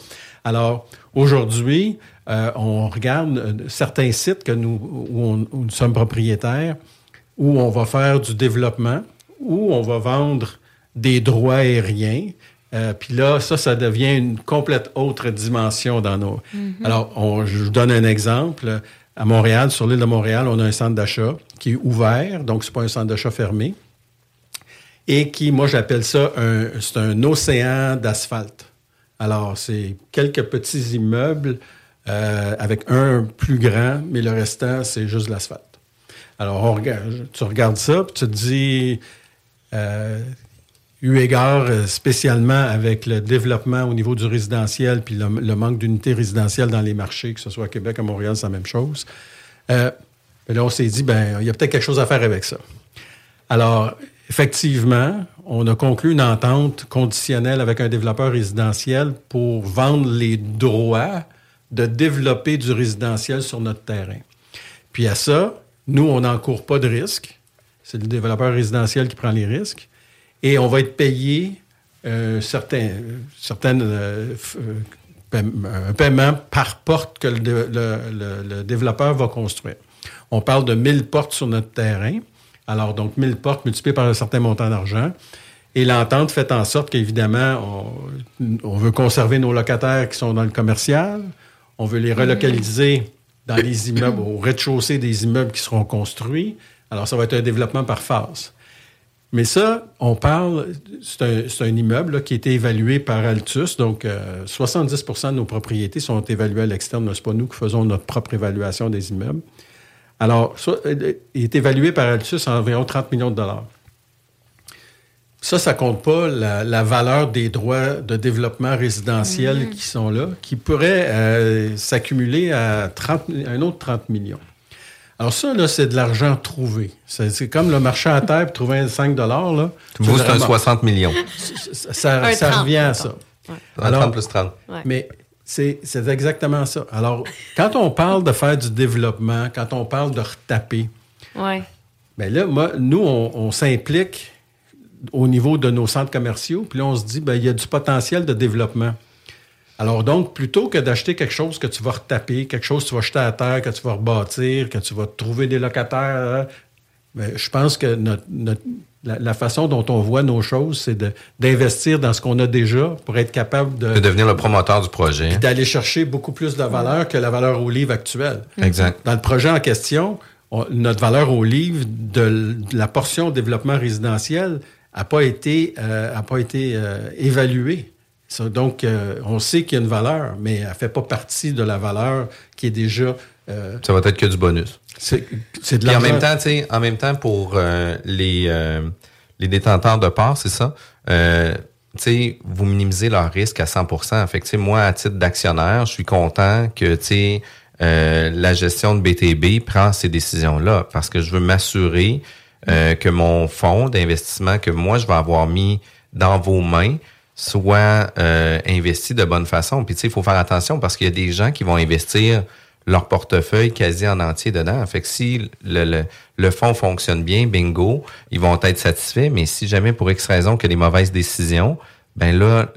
Alors, aujourd'hui, euh, on regarde euh, certains sites que nous, où, on, où, nous sommes propriétaires, où on va faire du développement, où on va vendre des droits aériens, euh, Puis là, ça, ça devient une complète autre dimension dans nos. Mm -hmm. Alors, on, je vous donne un exemple. À Montréal, sur l'île de Montréal, on a un centre d'achat qui est ouvert, donc c'est pas un centre d'achat fermé, et qui, moi, j'appelle ça un, c'est un océan d'asphalte. Alors, c'est quelques petits immeubles euh, avec un plus grand, mais le restant, c'est juste l'asphalte. Alors, on regarde, tu regardes ça, puis tu te dis. Euh, eu égard euh, spécialement avec le développement au niveau du résidentiel puis le, manque d'unités résidentielles dans les marchés, que ce soit à Québec, à Montréal, c'est la même chose. Euh, là, on s'est dit, ben, il y a peut-être quelque chose à faire avec ça. Alors, effectivement, on a conclu une entente conditionnelle avec un développeur résidentiel pour vendre les droits de développer du résidentiel sur notre terrain. Puis à ça, nous, on n'encourt pas de risque. C'est le développeur résidentiel qui prend les risques. Et on va être payé euh, certains, certaines, euh, un paiement par porte que le, le, le, développeur va construire. On parle de 1000 portes sur notre terrain. Alors, donc, 1000 portes multipliées par un certain montant d'argent. Et l'entente fait en sorte qu'évidemment, on, on, veut conserver nos locataires qui sont dans le commercial. On veut les relocaliser dans les immeubles, au rez-de-chaussée des immeubles qui seront construits. Alors, ça va être un développement par phase. Mais ça, on parle, c'est un, immeuble qui a été évalué par Altus. Donc, 70% euh, de nos propriétés sont évaluées à l'externe. Ce n'est pas nous qui faisons notre propre évaluation des immeubles. Alors, ça, euh, il est évalué par Altus à environ 30 millions de dollars. Ça, ça compte pas la, valeur des droits de développement résidentiel mm-hmm. qui sont là, qui pourraient euh, s'accumuler à 30, un autre 30 millions. Alors ça, là, c'est de l'argent trouvé. C'est comme le marché à terre, trouver 5 là. Vous, c'est un 60 millions. Ça, revient à ça. Alors, 30 plus 30. Mais c'est exactement ça. Alors, quand on parle de faire du développement, quand on parle de retaper, ouais. bien là, moi, nous, on, s'implique au niveau de nos centres commerciaux, puis là, on se dit, bien, il y a du potentiel de développement. Alors donc, plutôt que d'acheter quelque chose que tu vas retaper, quelque chose que tu vas jeter à terre, que tu vas rebâtir, que tu vas trouver des locataires, ben, je pense que la, façon dont on voit nos choses, c'est d'investir dans ce qu'on a déjà pour être capable de... De devenir le promoteur du projet. Et d'aller chercher beaucoup plus de valeur que la valeur au livre actuelle. Exact. Dans le projet en question, notre valeur au livre de, la portion développement résidentiel n'a pas été, euh, a pas été euh, évaluée donc, euh, on sait qu'il y a une valeur, mais elle ne fait pas partie de la valeur qui est déjà. Euh, ça va être que du bonus. C'est de l'argent. En même temps, en même temps, pour euh, les, les détenteurs de parts, c'est ça. vous minimisez leur risque à 100% Fait moi, à titre d'actionnaire, je suis content que la gestion de BTB prend ces décisions-là parce que je veux m'assurer que mon fonds d'investissement que moi, je vais avoir mis dans vos mains, soit euh, investi de bonne façon. Puis tu sais, il faut faire attention parce qu'il y a des gens qui vont investir leur portefeuille quasi en entier dedans. Fait que si le, le, le fonds fonctionne bien, bingo, ils vont être satisfaits. Mais si jamais pour X raison qu'il y a des mauvaises décisions, ben là,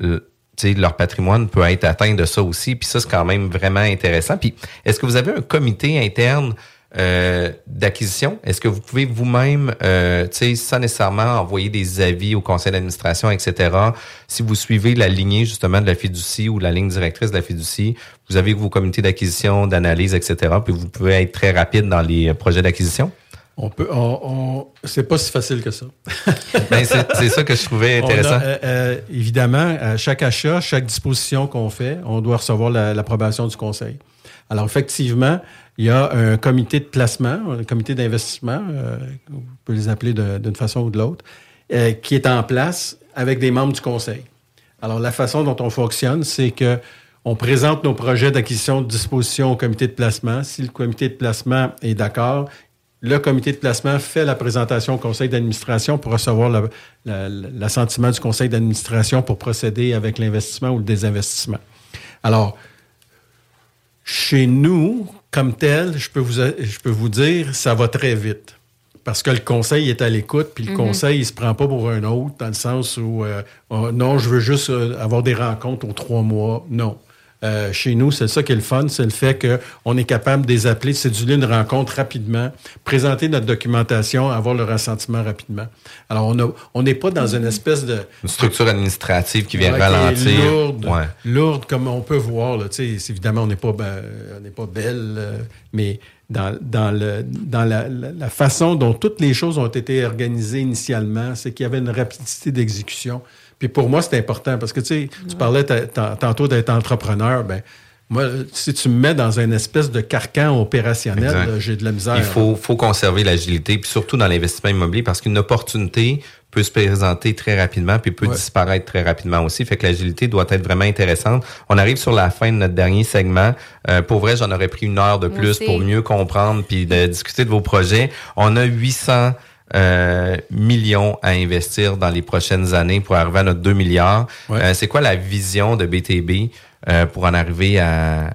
leur patrimoine peut être atteint de ça aussi. Puis ça, c'est quand même vraiment intéressant. Puis est-ce que vous avez un comité interne euh, d'acquisition? Est-ce que vous pouvez vous-même, euh, sans nécessairement envoyer des avis au conseil d'administration, etc., si vous suivez la lignée justement de la fiducie ou la ligne directrice de la fiducie, vous avez vos comités d'acquisition, d'analyse, etc., puis vous pouvez être très rapide dans les projets d'acquisition? On peut, on, c'est pas si facile que ça. Ben, c'est ça que je trouvais intéressant. Euh, euh, évidemment, à chaque achat, chaque disposition qu'on fait, on doit recevoir l'approbation du conseil. Alors effectivement, il y a un comité de placement, un comité d'investissement, euh, on peut les appeler d'une façon ou de l'autre, euh, qui est en place avec des membres du conseil. Alors, la façon dont on fonctionne, c'est que on présente nos projets d'acquisition de disposition au comité de placement. Si le comité de placement est d'accord, le comité de placement fait la présentation au conseil d'administration pour recevoir l'assentiment du conseil d'administration pour procéder avec l'investissement ou le désinvestissement. Alors, chez nous, comme tel, je peux vous, je peux vous dire, ça va très vite. Parce que le conseil est à l'écoute, puis le mhm. conseil, il se prend pas pour un autre, dans le sens où, euh, oh, non, je veux juste euh, avoir des rencontres aux trois mois. Non. Euh, chez nous, c'est ça qui est le fun, c'est le fait qu'on est capable de les appeler, de céduler une rencontre rapidement, présenter notre documentation, avoir le ressentiment rapidement. Alors, on n'est pas dans une espèce de... Une structure administrative qui vient ralentir. Lourde, lourde, comme on peut voir. Là, évidemment, on n'est pas, ben, pas belle, euh, mais dans, dans, le, dans la, la, façon dont toutes les choses ont été organisées initialement, c'est qu'il y avait une rapidité d'exécution. Puis pour moi, c'est important parce que tu sais, tu parlais tantôt d'être entrepreneur. Ben, moi, si tu me mets dans une espèce de carcan opérationnel, j'ai de la misère. Il faut, faut conserver l'agilité, puis surtout dans l'investissement immobilier, parce qu'une opportunité peut se présenter très rapidement, puis peut disparaître très rapidement aussi. Fait que l'agilité doit être vraiment intéressante. On arrive sur la fin de notre dernier segment. Euh, pour vrai, j'en aurais pris une heure de plus pour mieux comprendre puis de discuter de vos projets. On a 800 euh, millions à investir dans les prochaines années pour arriver à notre 2 milliards. Euh, c'est quoi la vision de BTB euh, pour en arriver à...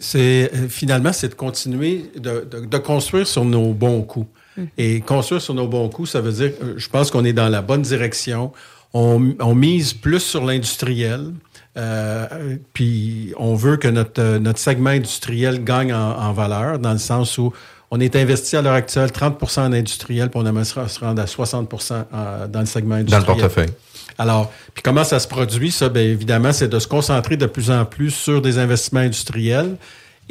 C'est, finalement, c'est de continuer de, de, construire sur nos bons coups. Mm. Et construire sur nos bons coups, ça veut dire, je pense qu'on est dans la bonne direction. On, on mise plus sur l'industriel. Euh, puis on veut que notre, notre segment industriel gagne en, valeur, dans le sens où on est investi à l'heure actuelle 30% en industriel, puis on aimerait se rendre à 60% dans le segment industriel. Dans le portefeuille. Alors, puis comment ça se produit, ça? Bien évidemment, c'est de se concentrer de plus en plus sur des investissements industriels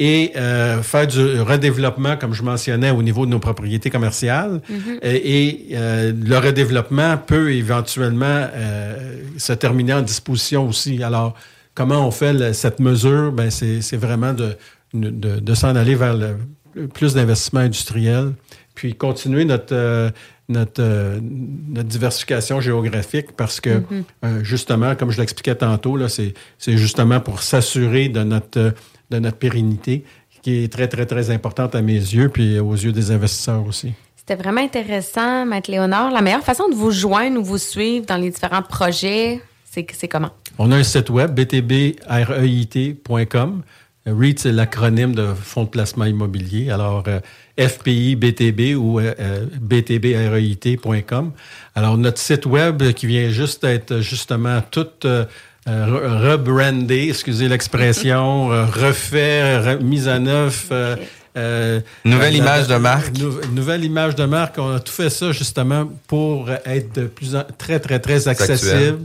et euh, faire du redéveloppement, comme je mentionnais, au niveau de nos propriétés commerciales. Mm-hmm. Et, euh, le redéveloppement peut éventuellement euh, se terminer en disposition aussi. Alors, comment on fait cette mesure? Ben, c'est vraiment de, de, de s'en aller vers le, plus d'investissement industriel, puis continuer notre, notre, notre diversification géographique parce que, mm-hmm. justement, comme je l'expliquais tantôt, c'est justement pour s'assurer de notre de notre pérennité, qui est très, très, très importante à mes yeux, puis aux yeux des investisseurs aussi. C'était vraiment intéressant, Maître Léonard. La meilleure façon de vous joindre ou vous suivre dans les différents projets, c'est comment? On a un site web, btbreit.com. REIT, c'est l'acronyme de Fonds de placement immobilier. Alors, euh, FPI BTB ou euh, euh, btbreit.com. Alors, notre site web qui vient juste d'être justement tout euh, rebrandé, excusez l'expression, euh, refait, mise à neuf. Euh, nouvelle image de marque. nouvelle image de marque. On a tout fait ça justement pour être de plus en, très, très, très accessible.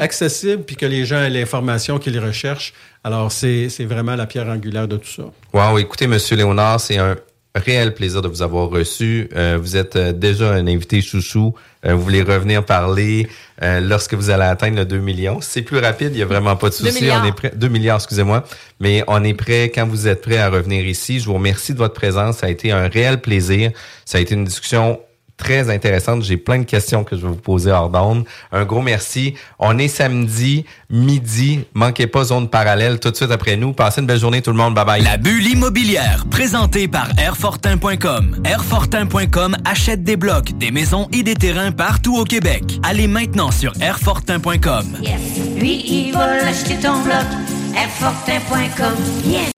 Accessible, puis que les gens aient l'information qu'ils recherchent. Alors, c'est vraiment la pierre angulaire de tout ça. Wow, écoutez, Monsieur Léonard, c'est un réel plaisir de vous avoir reçu. vous êtes déjà un invité chouchou euh, vous voulez revenir parler euh, lorsque vous allez atteindre le 2 millions. C'est plus rapide, il n'y a vraiment pas de souci. On est prêt. 2 milliards, excusez-moi. Mais on est prêt quand vous êtes prêt à revenir ici. Je vous remercie de votre présence. Ça a été un réel plaisir. Ça a été une discussion très intéressante. J'ai plein de questions que je vais vous poser hors d'onde. Un gros merci. On est samedi, midi. Manquez pas zone parallèle tout de suite après nous. Passez une belle journée tout le monde. Bye bye. La bulle immobilière, présentée par Airfortin.com. Airfortin.com achète des blocs, des maisons et des terrains partout au Québec. Allez maintenant sur Airfortin.com. Yes. Lui, il va acheter ton bloc. Airfortin.com. Yes.